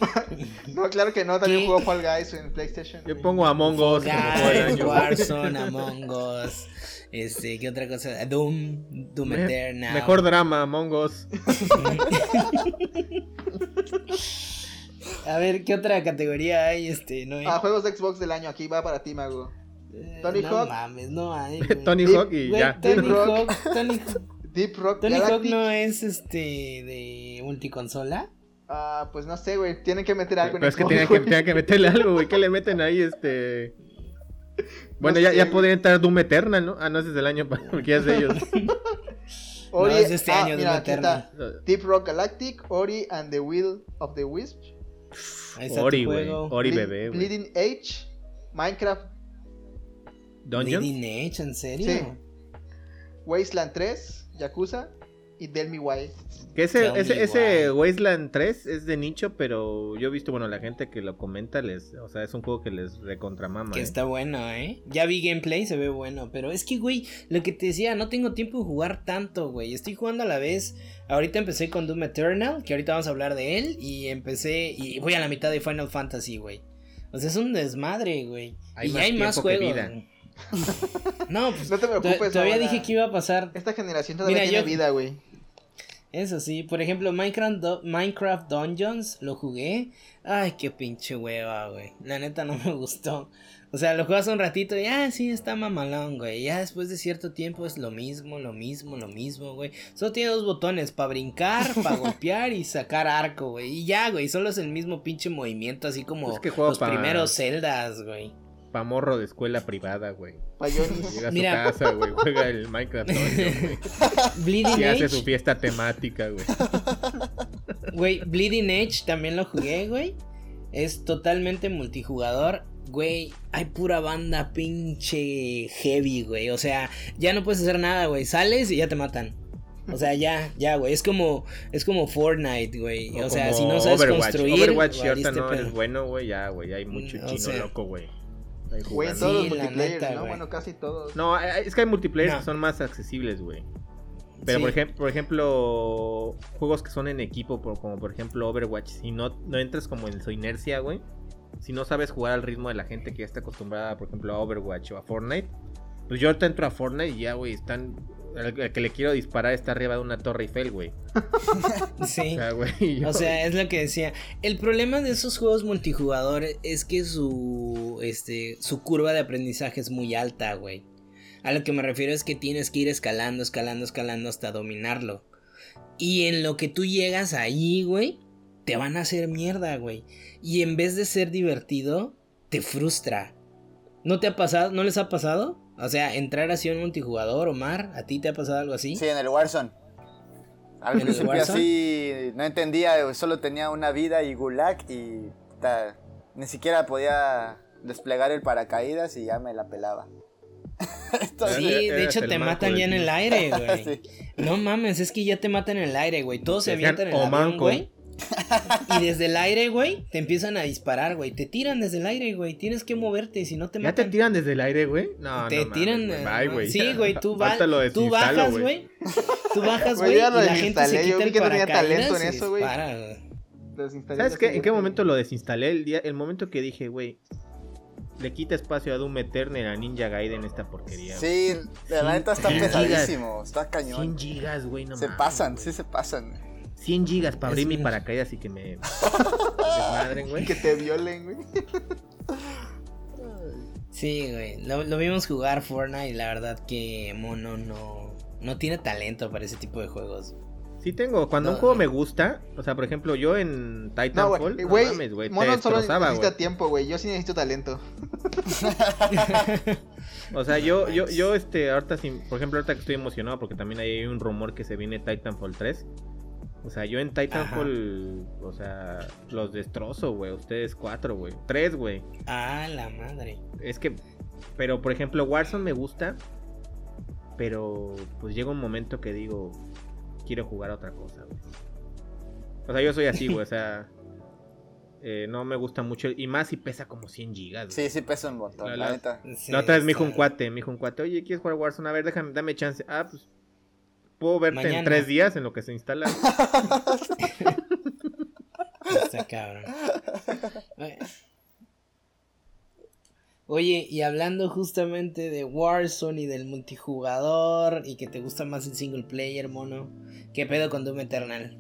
*laughs* No, claro que no, también ¿Qué? jugó Fall Guys en PlayStation. Yo pongo Among Us Guys. Warzone, *laughs* Among Us. Este, ¿qué otra cosa? Doom, Doom Me- Eternal. Mejor drama, Among Us. *laughs* A ver, ¿qué otra categoría hay? Este, no hay. Ah, juegos de Xbox del año, aquí va para ti, Mago. Eh, Tony no Hawk. mames, no hay. Tony Deep- Hawk y ya. Tony Rock. Hawk, Tony, Deep Rock Tony Hawk no es este de multiconsola. Ah, pues no sé, güey. Tienen que meter algo Pero en es que Xbox, tienen que, que meterle algo, güey. ¿Qué le *laughs* meten ahí, este? Bueno, ya, sé, ya podría entrar Doom Eternal, ¿no? Ah, no, ese es del año, porque ya es de ellos. *laughs* Ori- no, es este ah, año, mira, Doom está. Eternal. Deep Rock Galactic, Ori and the Will of the Wisp. Ahí está Ori, güey. Ori Ble- bebé, güey. Bleeding Edge, Minecraft, Dungeons. Bleeding Edge, ¿en serio? Sí. Wasteland 3, Yakuza y Tell Me Why. Que ese, ese, ese. Wasteland 3 es de nicho, pero yo he visto, bueno, la gente que lo comenta, les, o sea, es un juego que les recontramama. Que ¿eh? está bueno, ¿eh? Ya vi gameplay, se ve bueno. Pero es que, güey, lo que te decía, no tengo tiempo de jugar tanto, güey. Estoy jugando a la vez. Ahorita empecé con Doom Eternal, que ahorita vamos a hablar de él. Y empecé, y voy a la mitad de Final Fantasy, güey. O sea, es un desmadre, güey. Hay y más ya hay más que juegos. vida. No, pues No te preocupes, todavía dije que iba a pasar. Esta generación todavía Mira, tiene yo- vida, güey. Eso sí, por ejemplo, Minecraft, Do- Minecraft Dungeons lo jugué. Ay, qué pinche hueva, güey. La neta no me gustó. O sea, lo juegas un ratito y, ah, sí, está mamalón, güey. Ya después de cierto tiempo es lo mismo, lo mismo, lo mismo, güey. Solo tiene dos botones, para brincar, para *laughs* golpear y sacar arco, güey. Y ya, güey, solo es el mismo pinche movimiento, así como Es que juego los pa- primeros celdas, güey. Pa' morro de escuela privada, güey. Payonis. Llega a Mira. su casa, güey, juega el Minecraft güey. *laughs* Bleeding Y hace Edge, su fiesta temática, güey. *laughs* Güey, Bleeding Edge también lo jugué, güey. Es totalmente multijugador. Güey, hay pura banda pinche heavy, güey. O sea, ya no puedes hacer nada, güey. Sales y ya te matan. O sea, ya, ya, güey. Es como, es como Fortnite, güey. O, sea, como si no sabes Overwatch. construir. Overwatch, ahorita no pedo. eres bueno, güey, ya, güey. Hay mucho Mm, o chino sea. loco, güey. Ahí Güey, jugando. todos Sí, los la multiplayer, neta, ¿no? Bueno, casi todos. No, eh, es que hay multiplayers No. que son más accesibles, güey. Pero Sí. por, ejemplo, por ejemplo, juegos que son en equipo, por- como por ejemplo Overwatch, si no, no entras como en su inercia, güey. Si no sabes jugar al ritmo de la gente que ya está acostumbrada, por ejemplo, a Overwatch o a Fortnite. Pues yo ahorita entro a Fortnite y ya, güey, están... El, el que le quiero disparar está arriba de una torre Eiffel, güey. *laughs* Sí. O sea, güey. yo- O sea, es lo que decía. El problema de esos juegos multijugador es que su este su curva de aprendizaje es muy alta, güey. A lo que me refiero es que tienes que ir escalando, escalando, escalando hasta dominarlo. Y en lo que tú llegas ahí, güey, te van a hacer mierda, güey. Y en vez de ser divertido, te frustra. ¿No te ha pasado? ¿No les ha pasado? O sea, entrar así en un multijugador, Omar, ¿a ti te ha pasado algo así? Sí, en el Warzone. Al ¿En el principio Warzone? así no entendía, solo tenía una vida y gulag y ta, ni siquiera podía desplegar el paracaídas y ya me la pelaba. *laughs* Entonces, Sí, de hecho te matan ya en el aire, *laughs* güey. Sí. No mames, es que ya te matan en el aire, güey. Todos se Decían, avientan en el "O avión, manco". güey. Y desde el aire, güey, te empiezan a disparar, güey. Te tiran desde el aire, güey. Tienes que moverte, si no te ¿Ya te matan. tiran desde el aire, güey? No, te no tiran. mames, eh, güey. Bye, güey. Sí, güey, tú, *laughs* lo tú bajas, güey. Tú bajas, Güey, y ya lo la gente se desinstalé, yo quita vi el que tenía talento en eso, güey. ¿Sabes qué? ¿En qué momento lo desinstalé? El, día, el momento que dije, güey, le quita espacio a Doom Eternal a Ninja Gaiden esta porquería. güey. sí, la neta está pesadísimo, está 100 cañón. gigas, güey, no Se mames. pasan, sí se pasan. 100 gigas para Es abrir mi paracaídas y que me desmadren, güey. *laughs* Que te violen, güey. Sí, güey. Lo, lo vimos jugar Fortnite y la verdad que Mono no, no tiene talento para ese tipo de juegos. Sí tengo, cuando un No, juego no. me gusta, o sea, por ejemplo, yo en No, Titanfall, güey, no, güey, mames, güey, Mono solo necesita güey. tiempo, güey. Yo sí necesito talento. *laughs* O sea, yo, yo, yo, este, ahorita, sí, por ejemplo, ahorita que estoy emocionado porque también hay un rumor que se viene Titanfall 3. O sea, yo en Titanfall, o sea, los destrozo, güey. Ustedes cuatro, güey. Tres, güey. Ah, la madre. Es que, pero por ejemplo, Warzone me gusta, pero pues llega un momento que digo, quiero jugar a otra cosa, güey. O sea, yo soy así, güey, o sea, *laughs* eh, no me gusta mucho, y más si pesa como 100 gigas, güey. Sí, sí pesa un montón, La- la, la- neta. Sí, La otra vez me dijo un cuate, me dijo un cuate, oye, ¿quieres jugar Warzone? A ver, déjame, dame chance. Ah, pues, puedo verte en tres días en lo que se instala. *laughs* Está cabrón. Oye. Oye, y hablando justamente de Warzone y del multijugador y que te gusta más el single player, mono, ¿qué pedo con Doom Eternal?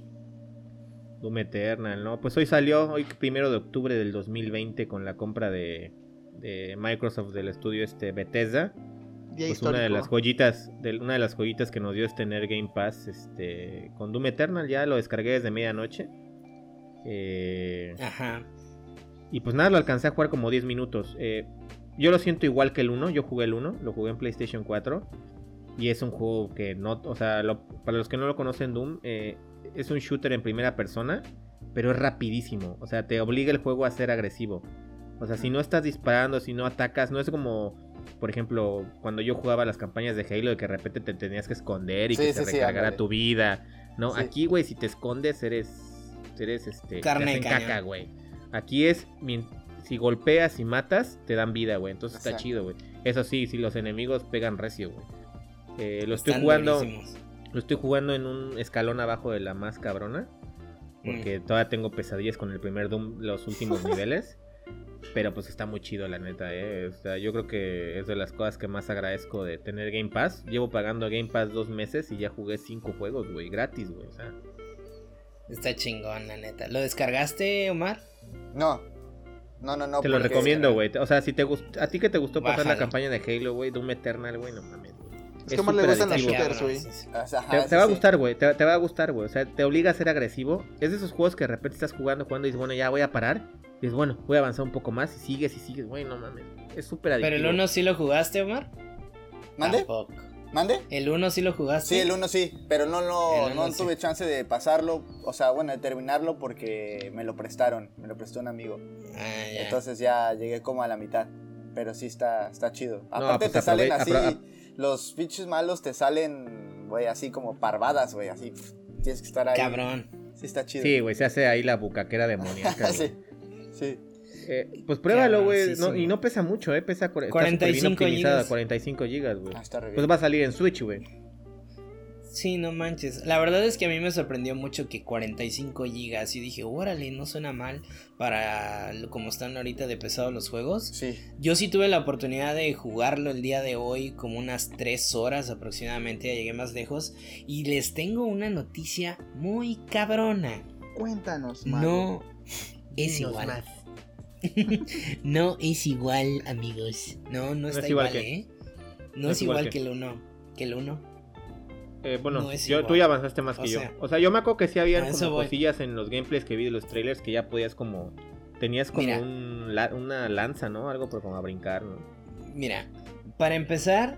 Doom Eternal, ¿no? Pues hoy salió, hoy primero de octubre del 2020 con la compra de, de Microsoft del estudio este Bethesda. Día Pues una de las joyitas, de, una de las joyitas que nos dio es tener Game Pass, este, con Doom Eternal, ya lo descargué desde medianoche. Eh, Ajá. y pues nada, lo alcancé a jugar como 10 minutos. Eh, yo lo siento igual que el 1, yo jugué el 1, lo jugué en PlayStation 4. Y es un juego que no, o sea, lo- para los que no lo conocen, Doom, eh, es un shooter en primera persona, pero es rapidísimo. O sea, te obliga el juego a ser agresivo. O sea, si no estás disparando, si no atacas, no es como, por ejemplo, cuando yo jugaba las campañas de Halo, de que de repente te tenías que esconder y Sí, que sí, se recargara tu vida. No, Sí. aquí, güey, si te escondes, eres, eres este, te Carne hacen caca, güey. Aquí es, si golpeas y matas, te dan vida, güey. Entonces está chido, güey. Eso sí, si los enemigos pegan recio, güey. Eh, lo estoy Están jugando. durísimos. Lo estoy jugando en un escalón abajo de la más cabrona. Porque todavía tengo pesadillas con el primer Doom, los últimos *laughs* niveles. Pero pues está muy chido, la neta, eh. O sea, yo creo que es de las cosas que más agradezco de tener Game Pass. Llevo pagando Game Pass dos meses y ya jugué cinco juegos, güey, gratis, güey. O sea, Está chingón, la neta. ¿Lo descargaste, Omar? No. No, no, no. te lo recomiendo, güey. O sea, si te a ti que te gustó pasar la campaña de Halo, güey, Doom Eternal, güey, no mames, Es que más le gustan los shooters, güey. Te, va a gustar, güey. Te, te va a gustar, güey. O sea, te obliga a ser agresivo. Es de esos juegos que de repente estás jugando, jugando y dices, bueno, ya voy a parar. Y dices, bueno, voy a avanzar un poco más. Y sigues y sigues, güey, no mames. Es súper adictivo. ¿Pero el 1 sí lo jugaste, Omar? ¿Mande? Tampoco. ¿Mande? ¿El 1 sí lo jugaste? Sí, el 1 sí, pero no lo no sí. tuve chance de pasarlo, o sea, bueno, de terminarlo porque me lo prestaron, me lo prestó un amigo. Ah, ya. Entonces ya llegué como a la mitad, pero sí está está chido. Aparte pues te salen así los pinches malos te salen, güey, así como parvadas, güey, así. Tienes que estar ahí. Cabrón. Sí está chido. Sí, güey, se hace ahí la bucaquera demoníaca. *laughs* sí. Sí. Eh, pues pruébalo, güey. No, y no pesa mucho, ¿eh? Pesa cua- está 45 súper bien optimizada, gigas. 45 gigas, güey. Ah. Pues va a salir en Switch, güey. Sí, no manches. La verdad es que a mí me sorprendió mucho que 45 gigas. Y dije, órale, no suena mal para lo- como están ahorita de pesados los juegos. Sí. Yo sí tuve la oportunidad de jugarlo el día de hoy, como unas 3 horas aproximadamente. Ya llegué más lejos. Y les tengo una noticia muy cabrona. Cuéntanos, mago. No es Dinos igual. más. *laughs* no es igual, amigos. No, no está es igual igual, que- ¿eh? No, es igual que el 1. Que el 1. Eh, bueno, No yo, tú ya avanzaste más O que yo. O sea, yo me acuerdo que sí habían a eso como voy. cosillas en los gameplays que vi de los trailers que ya podías como... Tenías como Mira. un la- una lanza, ¿no? Algo por como a brincar, ¿no? Mira, para empezar,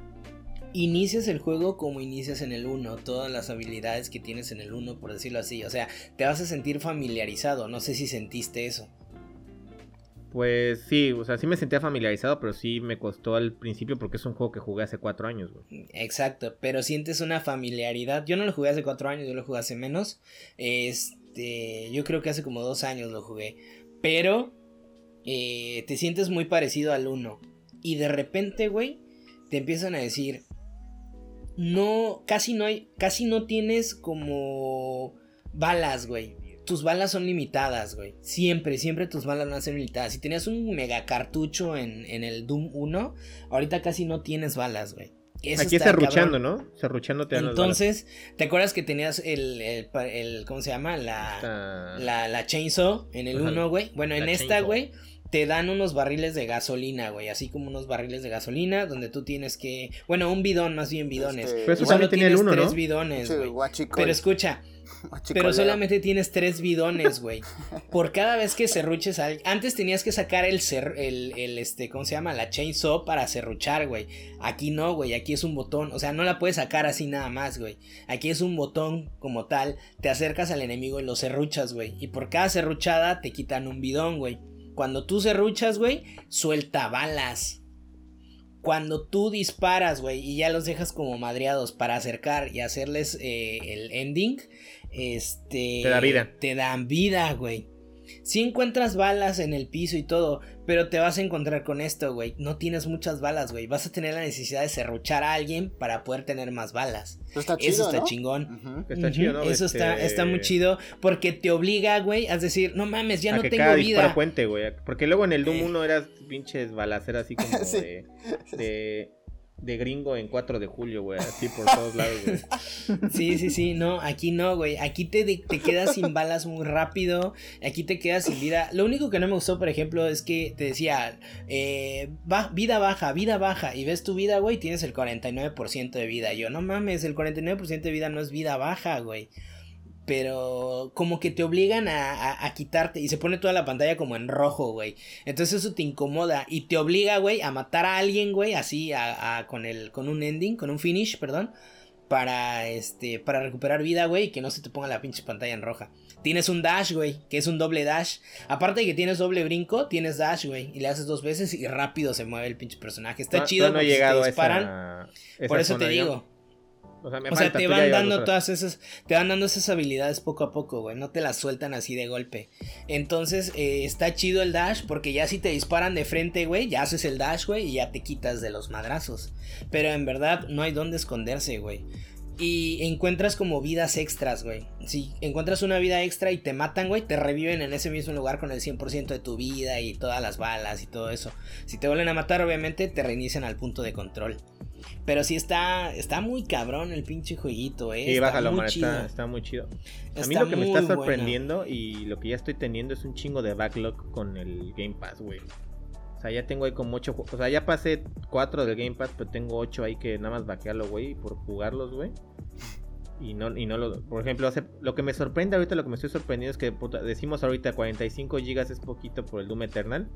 inicias el juego como inicias en el 1, todas las habilidades que tienes en el 1, por decirlo así. O sea, te vas a sentir familiarizado, no sé si sentiste eso. Pues sí, o sea, sí me sentía familiarizado, pero sí me costó al principio porque es un juego que jugué hace cuatro años, güey. Exacto, pero sientes una familiaridad. Yo no lo jugué hace 4 años, yo lo jugué hace menos. Este, yo creo que hace como 2 años lo jugué. Pero eh, te sientes muy parecido al 1. Y de repente, güey, te empiezan a decir, no, casi no hay, casi no tienes como balas, güey. Tus balas son limitadas, güey. Siempre, siempre tus balas van a ser limitadas. Si tenías un mega cartucho en, en el Doom 1, ahorita casi no tienes balas, güey. Eso Aquí es está cabrón. ¿no? Serruchando te dan las balas. Entonces, ¿te acuerdas que tenías el, el, ¿cómo se llama? La, Esta- la, la chainsaw en el Ajá. 1, güey. Bueno, en esta, güey, te dan unos barriles de gasolina, güey. Así como unos barriles de gasolina donde tú tienes que... Bueno, un bidón, más bien bidones. Este, Pero eso Y también solo tenía el tienes uno, tres ¿no? bidones, sí, güey. guachico. Pero escucha, Pero solamente tienes tres bidones, güey. Por cada vez que serruches a Antes tenías que sacar el, el, el, este, ¿cómo se llama? La chainsaw para serruchar, güey. Aquí no, güey. Aquí es un botón. O sea, no la puedes sacar así nada más, güey. Aquí es un botón como tal. Te acercas al enemigo y lo serruchas, güey. Y por cada serruchada te quitan un bidón, güey. Cuando tú serruchas, güey, suelta balas. Cuando tú disparas, güey, y ya los dejas como madreados para acercar y hacerles eh, el ending, este... Te da vida. Te dan vida, güey. Si encuentras balas en el piso y todo, pero te vas a encontrar con esto, güey. No tienes muchas balas, güey. Vas a tener la necesidad de serruchar a alguien para poder tener más balas. Eso está, chido, Eso está chingón. Está chido, ¿no? Eso está, este está muy chido porque te obliga, güey, a decir, no mames, ya no tengo cada vida. Puente, güey. Porque luego en el Doom 1 eras pinches balaceras así como *laughs* de de gringo en 4 de julio, güey, así por todos lados, güey. *laughs* Sí, sí, sí, no, aquí no, güey, aquí te, te quedas sin balas muy rápido, aquí te quedas sin vida. Lo único que no me gustó, por ejemplo, es que te decía, eh, vida baja, vida baja, y ves tu vida, güey, tienes el 49% de vida. yo, no mames, el 49% de vida no es vida baja, güey pero como que te obligan a, a, quitarte y se pone toda la pantalla como en rojo, güey. Entonces eso te incomoda y te obliga, güey, a matar a alguien, güey, así a, a, con el con un ending, con un finish, perdón, para este para recuperar vida, güey, y que no se te ponga la pinche pantalla en roja. Tienes un dash, güey, que es un doble dash. Aparte de que tienes doble brinco, tienes dash, güey, y le haces dos veces y rápido se mueve el pinche personaje. Está chido no he llegado te disparan. por eso te digo. O sea, te van dando todas esas, te van dando esas habilidades poco a poco, güey, no te las sueltan así de golpe. Entonces, eh, está chido el dash, porque ya si te disparan de frente, güey, ya haces el dash, güey, y ya te quitas de los madrazos. Pero en verdad, no hay dónde esconderse, güey. Y encuentras como vidas extras, güey. Si encuentras una vida extra y te matan, güey, te reviven en ese mismo lugar con el 100% de tu vida y todas las balas y todo eso. Si te vuelven a matar, obviamente, te reinician al punto de control. Pero sí está, está muy cabrón el pinche jueguito, eh. Sí, bájalo, muy está, está, muy chido. a mí lo que me está sorprendiendo y lo que ya estoy teniendo es un chingo de backlog con el Game Pass, güey. O sea, ya tengo ahí como 8 O sea, ya pasé 4 del Game Pass, pero tengo 8 ahí que nada más vaquearlo, güey, por jugarlos, güey. Y no, y no lo. Por ejemplo, lo que me sorprende ahorita, lo que me estoy sorprendiendo es que decimos ahorita 45 GB es poquito por el Doom Eternal.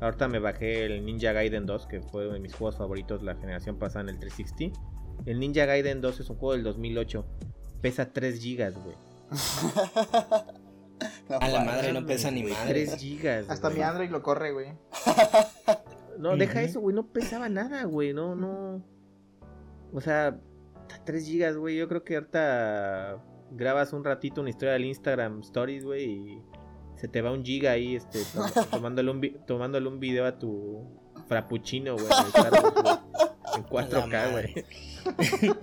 Ahorita me bajé el Ninja Gaiden 2, que fue uno de mis juegos favoritos la generación pasada en el 360. El Ninja Gaiden 2 es un juego del 2008. Pesa 3 GB, güey. *laughs* a la madre no pesa ni madre. 3 GB. Hasta mi Android lo corre, güey. no, deja eso, güey. No pesaba nada, güey. No, no. O sea, 3 GB, güey. Yo creo que ahorita grabas un ratito una historia del Instagram Stories, güey, y se te va un giga ahí, este, *laughs* tomándole, un, tomándole un video a tu frappuccino, güey, en 4K, güey. *laughs*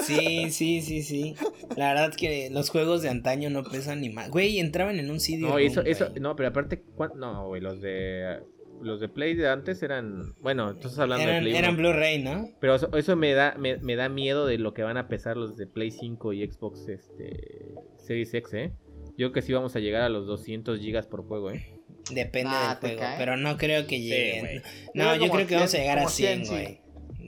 Sí, sí, sí, sí. La verdad que los juegos de antaño no pesan ni más. Güey, entraban en un sitio. No, eso, eso, no, pero aparte, no, güey, los de los de Play de antes eran, bueno, entonces hablando de Play Eran Blu-ray, ¿no? Pero eso, me da me, me, da miedo de lo que van a pesar los de Play 5 y Xbox este Series X, ¿eh? Yo creo que sí vamos a llegar a los 200 gigas por juego, ¿eh? Depende del juego, pero no creo que lleguen. no, yo creo que vamos a llegar a 100, güey.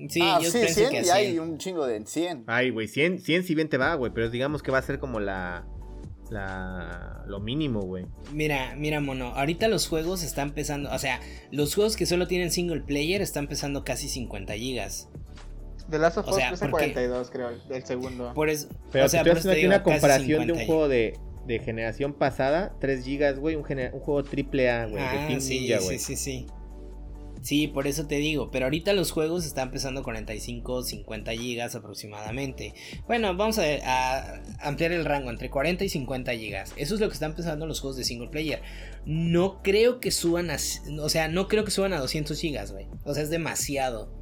Sí, ah, yo sí, 100 que y hay un chingo de 100. Ay, güey, 100, 100 si bien te va, güey, pero digamos que va a ser como la la lo mínimo, güey. Mira, mira, mono, ahorita los juegos están empezando, o sea, los juegos que solo tienen single player están empezando casi 50 gigas. De Last of Us o sea, 42, creo, el segundo. Por eso, pero o sea, tú aquí una comparación de un juego de de generación pasada, 3 GB, güey, un, un, juego triple A, güey, de ah, Team sí, Ninja, güey. Sí, sí, sí. Sí, por eso te digo, pero ahorita los juegos están empezando 45, 50 gigas aproximadamente. Bueno, vamos a, ampliar el rango entre 40 y 50 gigas. Eso es lo que están empezando los juegos de single player. No creo que suban a, o sea, no creo que suban a 200 gigas, güey. O sea, es demasiado.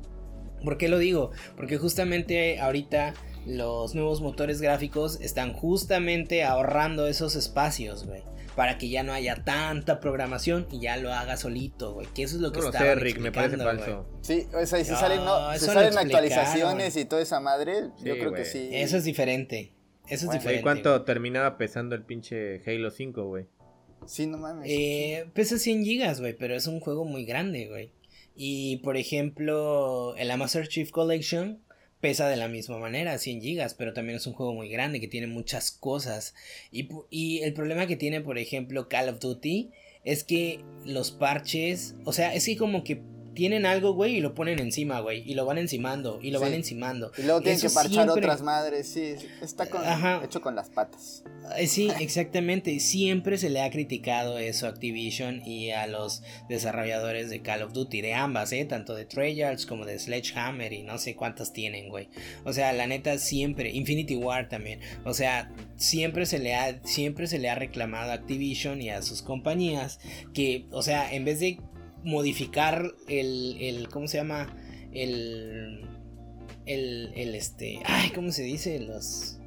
¿Por qué lo digo? Porque justamente ahorita los nuevos motores gráficos están justamente ahorrando esos espacios, güey. Para que ya no haya tanta programación y ya lo haga solito, güey. Que eso es lo que no está Rick, me parece falso. Sí, o sea, si salen, salen actualizaciones y toda esa madre, yo creo que sí. Eso es diferente. Eso es diferente. ¿Y cuánto terminaba pesando el pinche Halo 5, güey? Sí, no mames. Eh, pesa 100 gigas, güey, pero es un juego muy grande, güey. Y por ejemplo, el Master Chief Collection pesa de la misma manera, 100 gigas, pero también es un juego muy grande que tiene muchas cosas. Y, y el problema que tiene, por ejemplo, Call of Duty es que los parches, o sea, es que como que tienen algo, güey, y lo ponen encima, güey, y lo van encimando, y lo van encimando. Y luego tienen que parchar otras madres, sí, está hecho con las patas. Eh, sí, exactamente, siempre se le ha criticado eso a Activision y a los desarrolladores de Call of Duty, de ambas, ¿eh? Tanto de Treyarch como de Sledgehammer y no sé cuántas tienen, güey. O sea, la neta siempre, Infinity War también, o sea, siempre se le ha, siempre se le ha reclamado a Activision y a sus compañías que, o sea, en vez de modificar el, el ¿cómo se llama? El, el, el, este, ay, ¿cómo se dice? Los...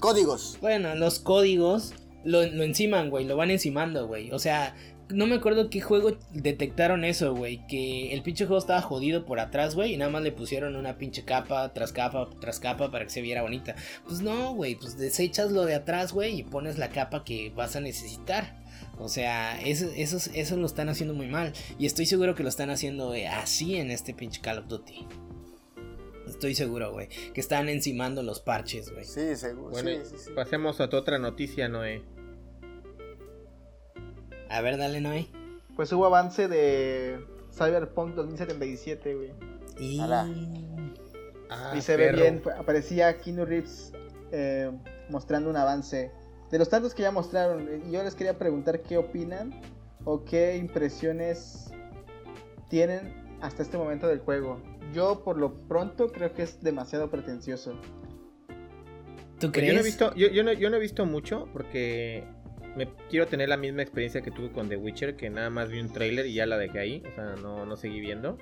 Códigos. Bueno, los códigos lo, lo enciman, güey, lo van encimando, güey. O sea, no me acuerdo qué juego detectaron eso, güey. Que el pinche juego estaba jodido por atrás, güey. Y nada más le pusieron una pinche capa tras capa tras capa para que se viera bonita. Pues no, güey. Pues desechas lo de atrás, güey. Y pones la capa que vas a necesitar. O sea, eso, eso, lo están haciendo muy mal. Y estoy seguro que lo están haciendo eh, así en este pinche Call of Duty. Estoy seguro, güey. Que están encimando los parches, güey. Sí, seguro. Bueno, pasemos a tu otra noticia, Noé. A ver, dale, Noé. Pues hubo avance de Cyberpunk 2077, güey. Y... Ah, y se ve bien. Aparecía Keanu Reeves eh, mostrando un avance de los tantos que ya mostraron, eh, yo les quería preguntar qué opinan o qué impresiones tienen hasta este momento del juego. Yo por lo pronto creo que es demasiado pretencioso. ¿Tú crees? Yo no he visto, yo, no, yo no he visto mucho porque me quiero tener la misma experiencia que tuve con The Witcher, que nada más vi un trailer y ya la dejé ahí, o sea, no, no seguí viendo.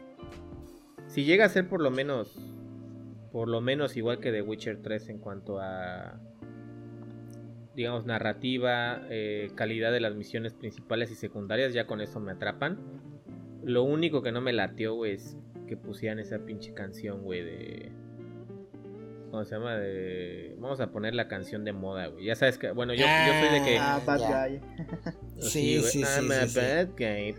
Si llega a ser por lo menos, por lo menos igual que The Witcher 3 en cuanto a digamos, narrativa, eh, calidad de las misiones principales y secundarias, ya con eso me atrapan. Lo único que no me latió, güey, es que pusieran esa pinche canción, güey, de... ¿Cómo se llama? De... Vamos a poner la canción de moda, güey. Ya sabes que, bueno, yo, yo soy de que... Ah, bad guy. *laughs* Sí, sí, sí. I'm a bad guy.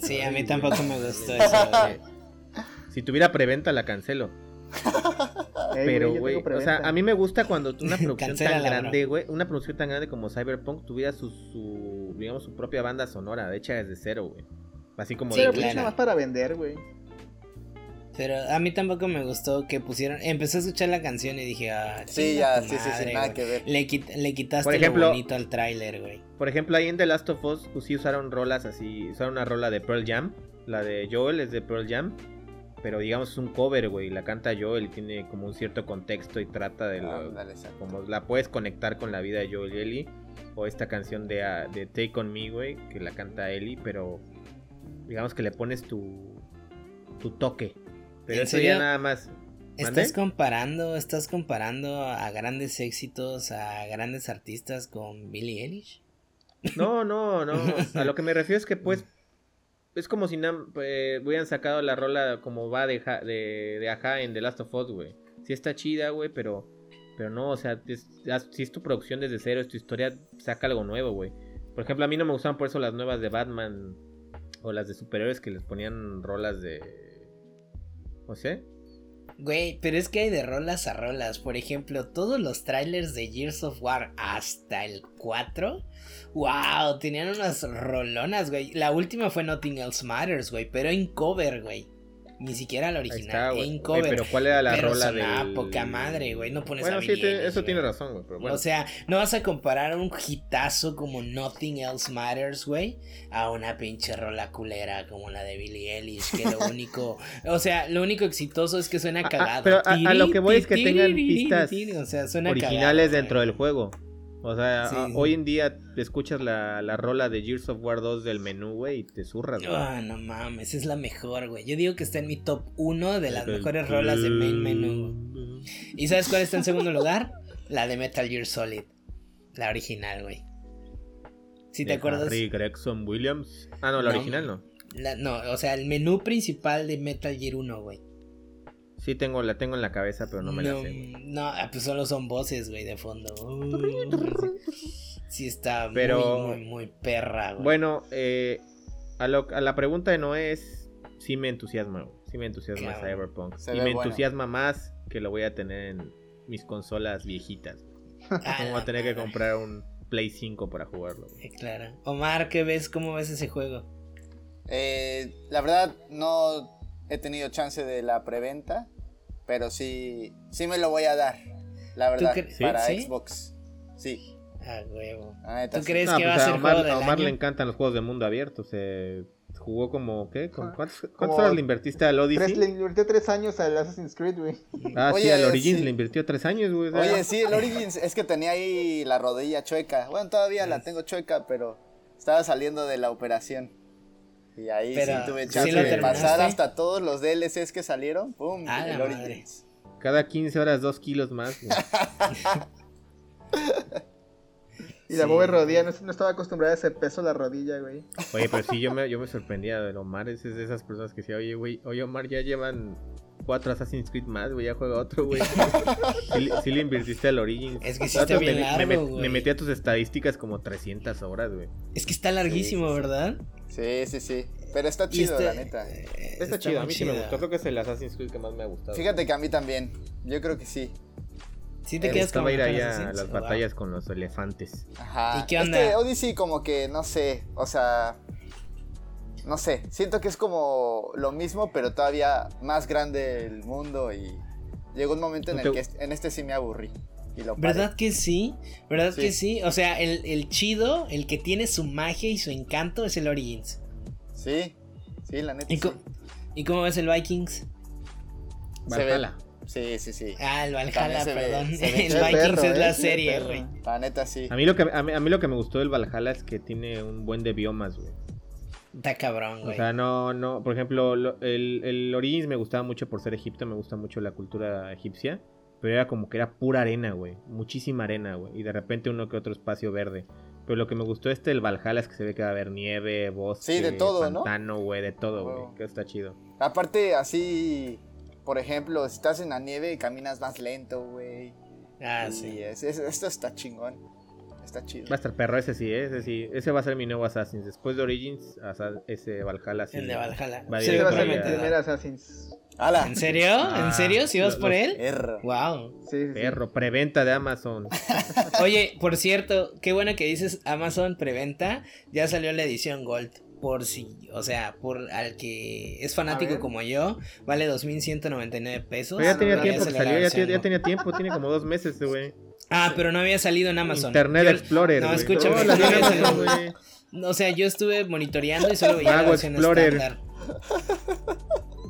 *laughs* Sí, a mí tampoco me gustó *laughs* eso, güey. Si tuviera preventa, la cancelo. Pero, güey, o sea, a mí me gusta cuando una *laughs* producción tan grande, güey, una producción tan grande como Cyberpunk tuviera su, su, digamos, su propia banda sonora, hecha desde cero, güey. Así como sí, de... Pero más para vender, güey. Pero a mí tampoco me gustó que pusieron. Empecé a escuchar la canción y dije, ah, sí, ya, sí, sí, sí, nada que ver. Le, le quitaste lo bonito al tráiler, güey. Por ejemplo, ahí en The Last of Us, pues sí usaron rolas así. Usaron una rola de Pearl Jam. La de Joel es de Pearl Jam pero digamos es un cover, güey, la canta Joel tiene como un cierto contexto y trata de ah, como la puedes conectar con la vida de Joel y Ellie o esta canción de, ah, de Take on Me, güey, que la canta Ellie, pero digamos que le pones tu tu toque. Pero eso ya nada más. ¿Estás comparando, estás comparando a grandes éxitos, a grandes artistas con Billie Eilish? No, no, no. A lo que me refiero es que pues *laughs* es como si eh, hubieran sacado la rola como va de, de, de Aja en The Last of Us, güey. Sí está chida, güey, pero, pero no, o sea, si es tu producción desde cero, es tu historia, saca algo nuevo, güey. Por ejemplo, a mí no me gustaban por eso las nuevas de Batman o las de superhéroes que les ponían rolas de... No sé, Güey, pero es que hay de rolas a rolas. Por ejemplo, todos los trailers de Gears of War hasta el 4. Wow, tenían unas rolonas, güey. La última fue Nothing Else Matters, güey, pero en cover, güey. Ni siquiera la original, en cover. pero ¿cuál era la rola de poca madre, güey. No pones bueno, a sí, eso tiene razón, güey. Bueno. O sea, no vas a comparar un hitazo como Nothing Else Matters, güey, a una pinche rola culera como la de Billie Eilish, que lo *laughs* único, o sea, lo único exitoso es que suena ah, ah, cagado. pero a, lo que voy es que tengan pistas originales dentro del juego. O sea, hoy en día te escuchas la, la, rola de Gears of War 2 del menú, güey, y te zurras, güey. Ah, no mames, es la mejor, güey. Yo digo que está en mi top 1 de las mejores rolas de main menú. *laughs* ¿Y sabes cuál está en segundo lugar? La de Metal Gear Solid. La original, güey. Si te acuerdas. Harry Gregson Williams. Ah, no, la original no. no, o sea, el menú principal de Metal Gear 1, güey. Sí, tengo, la tengo en la cabeza, pero no me la sé. No, ah, pues solo son voces, güey, de fondo. sí está pero, muy, muy, perra, güey. Bueno, eh, a, lo, a, la pregunta de Noé es, sí me entusiasma, güey. Sí me entusiasma Cabrón. Cyberpunk. Se y me bueno. entusiasma más que lo voy a tener en mis consolas viejitas. *laughs* Ah, No voy a tener que comprar un Play 5 para jugarlo. güey. Eh, Claro. Omar, ¿qué ves? ¿Cómo ves ese juego? Eh, la verdad, no he tenido chance de la preventa, pero sí, sí me lo voy a dar. La verdad, para ¿Sí? Xbox. Sí, Ah, huevo. neta, ¿Tú crees No, que pues va a ser Omar, juego del a Omar año? le encantan los juegos de mundo abierto. Se jugó como, ¿qué? ¿Con Ajá. ¿Cuántas, horas le invertiste al Tres, Odyssey? le invirtió tres años al Assassin's Creed, güey. Ah, sí, al Origins sí. le invirtió tres años, güey. Oye, sí, el Origins es que tenía ahí la rodilla chueca. Bueno, todavía la tengo chueca, pero estaba saliendo de la operación. Y ahí Pero, sí tuve ¿sí chance lo de pasar hasta todos los DLCs que salieron. ¡Pum! Ah, el Origins. Cada 15 horas, 2 kilos más. güey. *laughs* Y la Sí. pobre rodilla, no, no estaba acostumbrada a ese peso la rodilla, güey. Oye, pero sí, yo me, *laughs* yo me sorprendía de Omar. Es de esas personas que decía, oye, güey, oye, Omar, ya llevan cuatro Assassin's Creed más, güey, ya juega otro, güey. *laughs* sí, le- sí le invirtiste al Origins. Es que sí está bien me- me, largo, met- güey. me metí a tus estadísticas como 300 horas, güey. Es que está larguísimo, Sí, sí, sí. ¿verdad? Sí, sí, sí. Pero está chido, este- la neta. eh, Está, chido, a mí sí me gustó. Creo que es el Assassin's Creed que más me ha gustado. Fíjate que a mí también. Yo creo que sí. Sí te me quedas Estaba como ir con a las wow. batallas con los elefantes. Ajá. ¿Y qué Este onda? Odyssey como que, no sé, o sea... No sé, siento que es como lo mismo, pero todavía más grande el mundo y llegó un momento en ¿No el que en este sí me aburrí. Y lo paré. ¿Verdad que sí? ¿Verdad Sí. que sí? O sea, el, el chido, el que tiene su magia y su encanto es el Origins. Sí, sí, la neta. ¿Y, sí. co- ¿y cómo ves el Vikings? Valhalla. Sí, sí, sí. Ah, el Valhalla, se ve- perdón. se ve *laughs* El Vikings perro, es la eh, serie, güey. La neta sí. A mí, lo que, a, mí, a mí lo que me gustó del Valhalla es que tiene un buen de biomas, güey. Está cabrón, O güey. sea, no, no, por ejemplo, lo- el, el Origins me gustaba mucho por ser Egipto, me gusta mucho la cultura egipcia, pero era como que era pura arena, güey, muchísima arena, güey, y de repente uno que otro espacio verde. Pero lo que me gustó este del Valhalla es que se ve que va a haber nieve, bosque, Sí, de todo, ¿no? pantano, güey, de todo, güey, que está chido. Aparte, así, por ejemplo, si estás en la nieve caminas más lento, güey. ah, Y sí. es- es- esto está chingón. Está chido. Va a estar perro ese sí, ¿eh? ese sí, ese va a ser mi nuevo Assassin's. Después de Origins, ese Valhalla sí. El de Valhalla. Va Sí, va a ser mi primer Assassin's. ¡Hala! ¿En serio? Ah, ¿En serio? ¿Si vas por él? Erro. Wow. Sí, sí, sí. Perro, preventa de Amazon. *laughs* Oye, por cierto, qué bueno que dices Amazon preventa. Ya salió la edición Gold. Por si, o sea, por al que es fanático como yo, vale 2.199 pesos. Pero ya tenía no, tiempo ya que salió ya, ya tenía tiempo, tiene como dos meses, güey. Ah, pero no había salido en Amazon. Internet Yo- Explorer. no, escúchame, No, había salido. güey. O sea, yo estuve monitoreando y solo veía la Mago versión Explorer. estándar.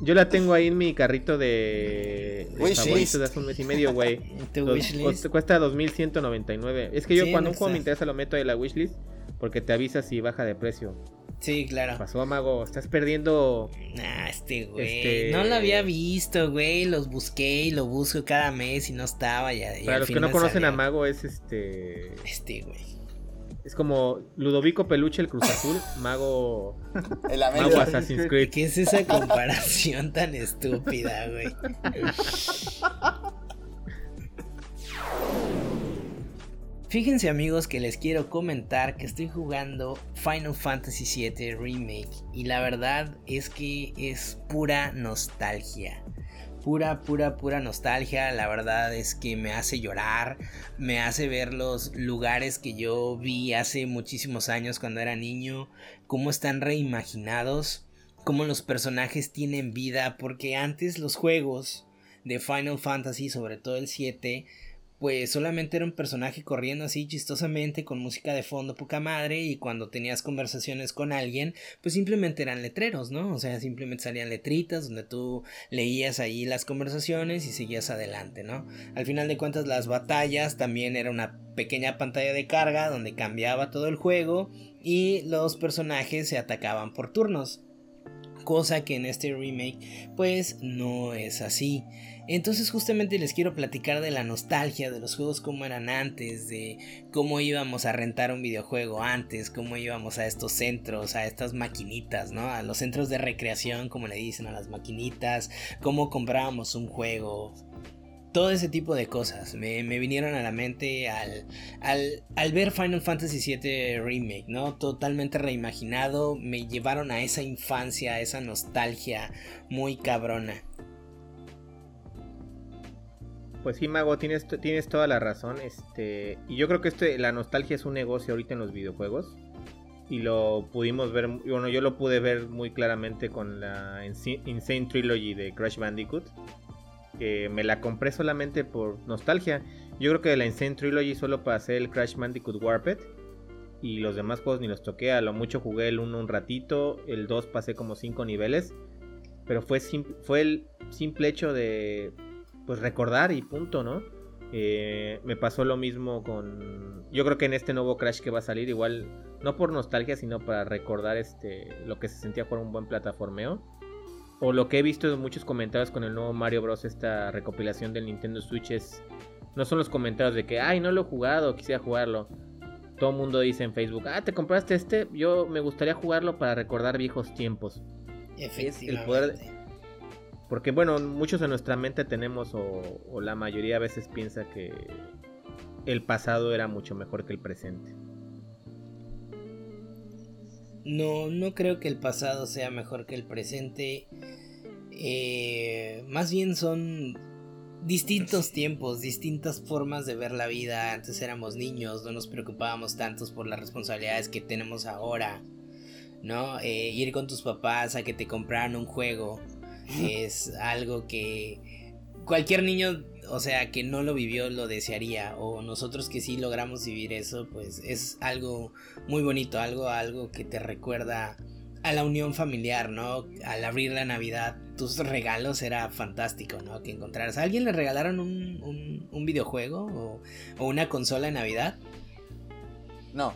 Yo la tengo ahí en mi carrito de, de Wishlist. favoritos de hace un mes y medio, güey. Tu Dos- Cuesta 2199. Es que yo Sí, cuando no un juego me interesa lo meto ahí en la wishlist porque te avisa si baja de precio. Sí, claro. Pasó, mago, estás perdiendo. Nah, este güey. Este- No lo había visto, güey. Los busqué y lo busco cada mes y no estaba. Ya, Para los que no conocen a. Mago es este Este güey. Es como Ludovico Peluche el Cruz Azul, *laughs* Mago El Mago. Assassin's Creed. ¿Qué es esa comparación tan estúpida, güey? Fíjense amigos que les quiero comentar que estoy jugando Final Fantasy VII Remake y la verdad es que es pura nostalgia. Pura, pura, pura nostalgia. La verdad es que me hace llorar, me hace ver los lugares que yo vi hace muchísimos años cuando era niño, cómo están reimaginados, cómo los personajes tienen vida, porque antes los juegos de Final Fantasy, sobre todo el 7, pues solamente era un personaje corriendo así chistosamente con música de fondo poca madre y cuando tenías conversaciones con alguien pues simplemente eran letreros, ¿no? O sea, simplemente salían letritas donde tú leías ahí las conversaciones y seguías adelante, ¿no? Al final de cuentas las batallas también era una pequeña pantalla de carga donde cambiaba todo el juego y los personajes se atacaban por turnos. Cosa que en este remake pues no es así. Entonces justamente les quiero platicar de la nostalgia de los juegos como eran antes, de cómo íbamos a rentar un videojuego antes, cómo íbamos a estos centros, a estas maquinitas, ¿no? A los centros de recreación, como le dicen a las maquinitas, cómo comprábamos un juego. todo ese tipo de cosas me, vinieron a la mente al, al, ver Final Fantasy VII Remake, ¿no? Totalmente reimaginado, me llevaron a esa infancia, a esa nostalgia muy cabrona. Pues sí, Mago, tienes, tienes toda la razón. Este, y yo creo que este, la nostalgia es un negocio ahorita en los videojuegos. Y lo pudimos ver, bueno, yo lo pude ver muy claramente con la Insane Trilogy de Crash Bandicoot que me la compré solamente por nostalgia. Yo creo que la Insane Trilogy solo hacer el Crash Bandicoot Warped. Y los demás juegos ni los toqué. A lo mucho jugué el 1 un ratito. El 2 pasé como 5 niveles. Pero fue, fue el simple hecho de pues recordar y punto, ¿no? Eh, me pasó lo mismo con. Yo creo que en este nuevo Crash que va a salir, igual, no por nostalgia, sino para recordar este lo que se sentía por un buen plataformeo o lo que he visto en muchos comentarios con el nuevo Mario Bros. Esta recopilación del Nintendo Switch es. No son los comentarios de que, ay, no lo he jugado, quisiera jugarlo. Todo el mundo dice en Facebook, ah, te compraste este, yo me gustaría jugarlo para recordar viejos tiempos. Efectivamente. El poder. Porque, bueno, muchos en nuestra mente tenemos, o, o la mayoría a veces piensa que el pasado era mucho mejor que el presente. No, no creo que el pasado sea mejor que el presente. Eh, más bien son distintos tiempos, distintas formas de ver la vida. Antes éramos niños, no nos preocupábamos tantos por las responsabilidades que tenemos ahora. ¿No? Eh, ir con tus papás a que te compraran un juego *laughs* es algo que cualquier niño o sea, que no lo vivió lo desearía o nosotros que sí logramos vivir eso, pues es algo muy bonito, algo algo que te recuerda a la unión familiar, ¿no? Al abrir la Navidad, tus regalos era fantástico, ¿no? Que encontraras. ¿A alguien le regalaron un, un, videojuego o, o, una consola en Navidad? No.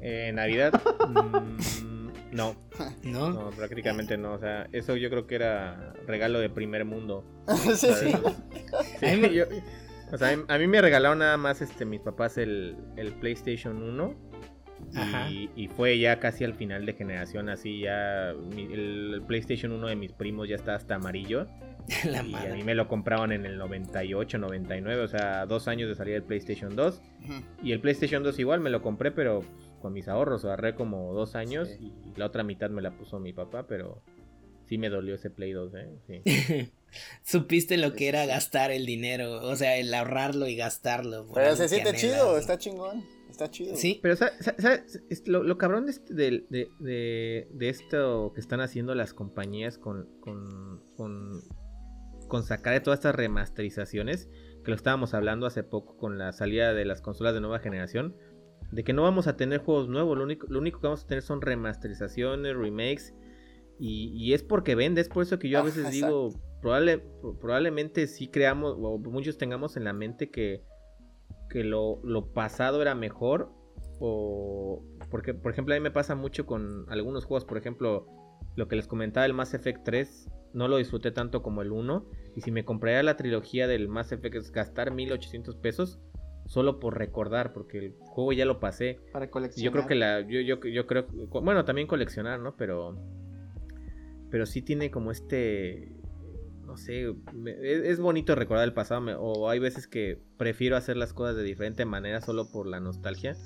Eh, Navidad. *laughs* Mm, *laughs* no. ¿No? prácticamente no. O sea, eso yo creo que era regalo de primer mundo. *laughs* sí, sí. *laughs* o sea, a mí me regalaron nada más este mis papás el, el PlayStation 1. Y, y, fue ya casi al final de generación, así ya el, PlayStation 1 de mis primos ya está hasta amarillo. La y a mí me lo compraban en el 98, 99, o sea, dos años de salir el PlayStation 2. Y el PlayStation 2 igual me lo compré, pero con mis ahorros. Agarré como dos años y la otra mitad me la puso mi papá, pero sí me dolió ese Play 2, ¿eh? *laughs* Supiste lo que era gastar el dinero, o sea, el ahorrarlo y gastarlo. Pero se siente chido, está chingón. Está chido. Sí. Pero, ¿sabes? Lo, cabrón de, de, de, esto que están haciendo las compañías con, con, con, con sacar de todas estas remasterizaciones, que lo estábamos hablando hace poco con la salida de las consolas de nueva generación, de que no vamos a tener juegos nuevos, lo único, lo único que vamos a tener son remasterizaciones, remakes, y, es porque vende, es por eso que yo a veces digo, probable, probablemente sí creamos, o muchos tengamos en la mente que, que lo, pasado era mejor, o porque, por ejemplo, a mí me pasa mucho con algunos juegos, por ejemplo, lo que les comentaba el Mass Effect 3, no lo disfruté tanto como el 1, y si me compraría la trilogía del Mass Effect es gastar 1800 pesos, solo por recordar, porque el juego ya lo pasé. Para coleccionar. Yo creo que la, yo, yo, yo creo, bueno, también coleccionar, ¿no? Pero, pero sí tiene como este, no sé, es, bonito recordar el pasado, o hay veces que prefiero hacer las cosas de diferente manera solo por la nostalgia.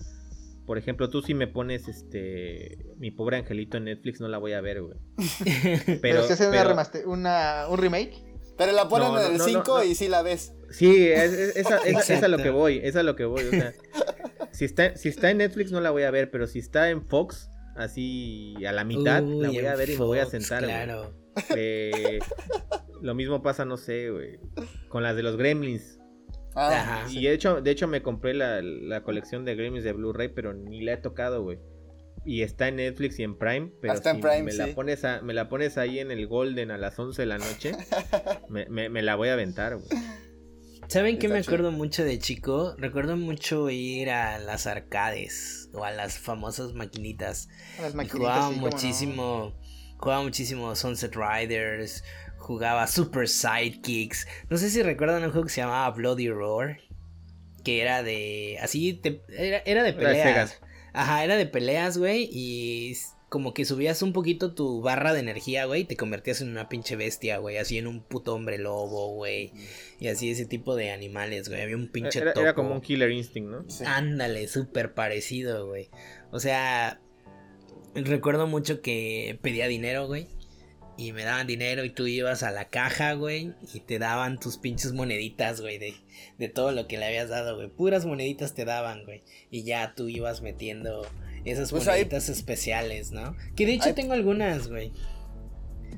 Por ejemplo, tú si me pones este mi pobre angelito en Netflix no la voy a ver, güey. *laughs* Pero, si una, un remake. Pero la ponen en el 5 y sí la ves. Sí, es, es, a lo que voy, es a lo que voy. O sea, *laughs* si está, si está en Netflix no la voy a ver, pero si está en Fox, así a la mitad, la voy a ver y me voy a sentar. Claro. Eh, lo mismo pasa, no sé, güey, con las de los Gremlins. Ah, y de hecho, de hecho me compré la, la colección de Gremlins de Blu-ray, pero ni la he tocado, güey. Y está en Netflix y en Prime, pero si me, la pones me la pones ahí en el Golden a las 11 de la noche, *laughs* me, me, me la voy a aventar, güey. ¿Saben qué me acuerdo mucho de chico? Recuerdo mucho ir a las arcades o a las famosas maquinitas. las maquinitas jugaba muchísimo, jugaba muchísimo Sunset Riders, jugaba Super Sidekicks. No sé si recuerdan un juego que se llamaba Bloody Roar, que era de así era, era de peleas. Ajá, era de peleas, güey, y como que subías un poquito tu barra de energía, güey, y te convertías en una pinche bestia, güey, así en un puto hombre lobo, güey, y así ese tipo de animales, güey, había un pinche Era, topo. era como un Killer Instinct, ¿no? Sí. Ándale, súper parecido, güey. O sea, recuerdo mucho que pedía dinero, güey. Y me daban dinero y tú ibas a la caja, güey. Y te daban tus pinches moneditas, güey. De, de todo lo que le habías dado, güey. Puras moneditas te daban, güey. Y ya tú ibas metiendo esas Pues moneditas especiales, ¿no? Que de hecho tengo algunas, güey.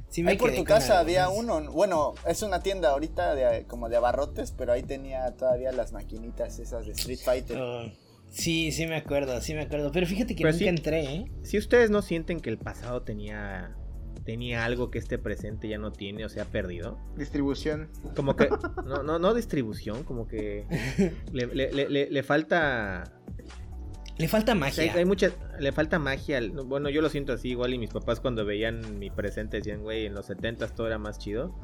Sí me Ahí por tu casa había uno. Bueno, es una tienda ahorita de, como de abarrotes, pero ahí tenía todavía las maquinitas esas de Street Fighter. Oh, sí, sí me acuerdo, sí me acuerdo. Pero fíjate que Pero nunca sí. entré, ¿eh? Si ustedes no sienten que el pasado tenía tenía algo que este presente ya no tiene o se ha perdido, Distribución. como que *laughs* no no no distribución, como que *laughs* le, le- le- le- le falta Le falta o sea, magia. hay, hay mucha le falta magia. Bueno, yo lo siento así igual y mis papás cuando veían mi presente decían, "Güey, en los 70 todo era más chido."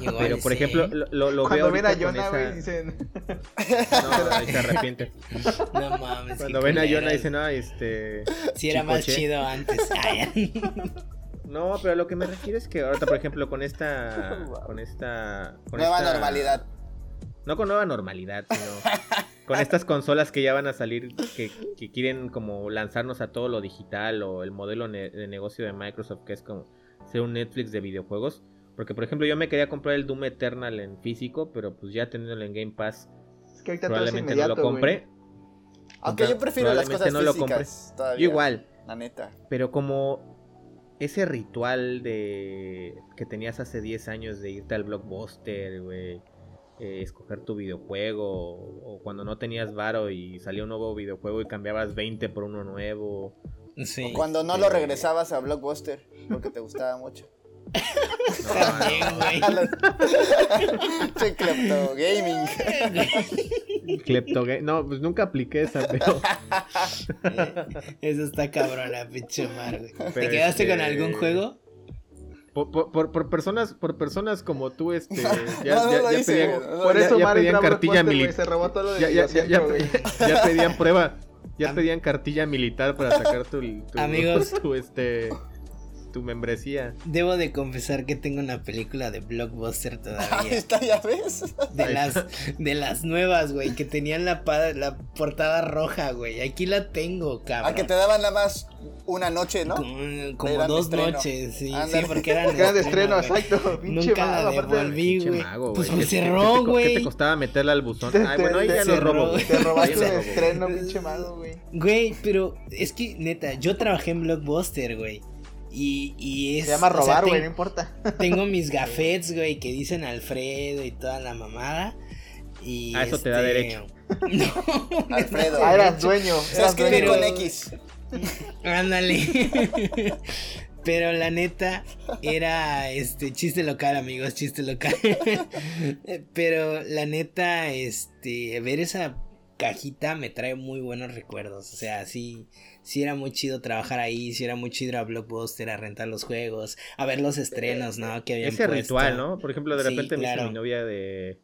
Igual Pero por sí, ejemplo, lo, lo- lo Cuando veo ven a Jonah, güey, esa- dicen. No, ahí se arrepiente. *laughs* No mames. Cuando ven a. Jonah dicen, "Ah, este Sí, era más Chicoche". chido antes. Ay, No, pero lo que me refiero es que ahorita, por ejemplo, con esta. *laughs* Con esta. Con Nueva esta- normalidad. No con nueva normalidad, sino. *laughs* con estas consolas que ya van a salir, que, que quieren como lanzarnos a todo lo digital o el modelo ne- de negocio de Microsoft, que es como ser un Netflix de videojuegos. Porque, por ejemplo, yo me quería comprar el Doom Eternal en físico, pero pues ya teniéndolo en Game Pass, Es que ahorita todo es probablemente no lo compre. Aunque yo prefiero las cosas no lo físicas todavía. Yo igual, La neta. Pero como ese ritual de que tenías hace 10 años de irte al blockbuster, güey, eh, escoger tu videojuego, o, o cuando no tenías varo y salía un nuevo videojuego y cambiabas 20 por uno nuevo. Sí. Cuando no Este- lo regresabas a Blockbuster porque te gustaba mucho. *laughs* También, güey. *laughs* Gaming. *laughs* No, pues nunca apliqué esa, pero. *laughs* Eso está cabrona, pinche mar, güey. ¿Te quedaste con este, algún juego? Por, por- por- por personas, por personas como tú, este. Ya, *laughs* No, no ya- lo ya hice, pedían, no, Por ya- eso ya Mar pedían cartilla militar. Se robó todo lo de Ya, ya, ya, ya, videocentro, güey. *laughs* ya pedían prueba. Ya pedían cartilla militar para sacar tu, tu- Amigos. tu, este tu membresía. Debo de confesar que tengo una película de Blockbuster *laughs* Ahí todavía. está, ya ves. De Ahí las, de las nuevas, güey, que tenían la, la portada roja, güey. Aquí la tengo, cabrón. A que te daban nada más una noche, ¿no? Como, dos estreno. noches, sí, sí, Ándale. porque eran *laughs* de estreno, güey. exacto. Pinche Nunca mago, la devolví, Pinche güey. mago, Pues güey. me ¿Qué- qué- cerró, co- ¿Qué güey. te costaba meterla al buzón? Te- Ay, bueno, ahí te- ya lo robo. güey. *laughs* Te robaste Ahí robó. estreno, pinche mago, güey. Güey, pero es que, neta, yo trabajé en Blockbuster, güey. Y, y es. Se llama robar, güey, no importa. *laughs* Tengo mis gafetes, güey, que dicen Alfredo y toda la mamada. Y Ah, eso te da este, derecho. *laughs* *laughs* No, Alfredo. Ah, eras dueño. Se Eras escribe dueño. pero- con X. ándale. Pero la neta era este chiste local, amigos, chiste local. Pero la neta, este, ver esa cajita me trae muy buenos recuerdos. O sea, sí, sí era muy chido trabajar ahí, sí era muy chido ir a Blockbuster a rentar los juegos, a ver los estrenos, ¿no? Que habían Ese puesto. ritual, ¿no? Por ejemplo, de Sí, repente me mi novia de.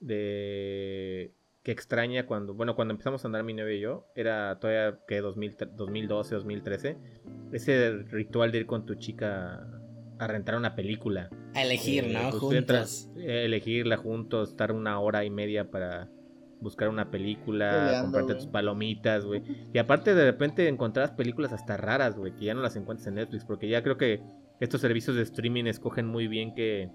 de. que extraña cuando. Bueno, cuando empezamos a andar mi novia y yo, era todavía que 2000 2012, 2013. Ese ritual de ir con tu chica a rentar una película. A elegir, Eh, ¿no? pues, Juntos. entras, eh, elegirla juntos, estar una hora y media para buscar una película, Peleando, comprarte tus palomitas, güey. Y aparte de repente encontrabas películas hasta raras, güey, que ya no las encuentras en Netflix, porque ya creo que estos servicios de streaming escogen muy bien qué,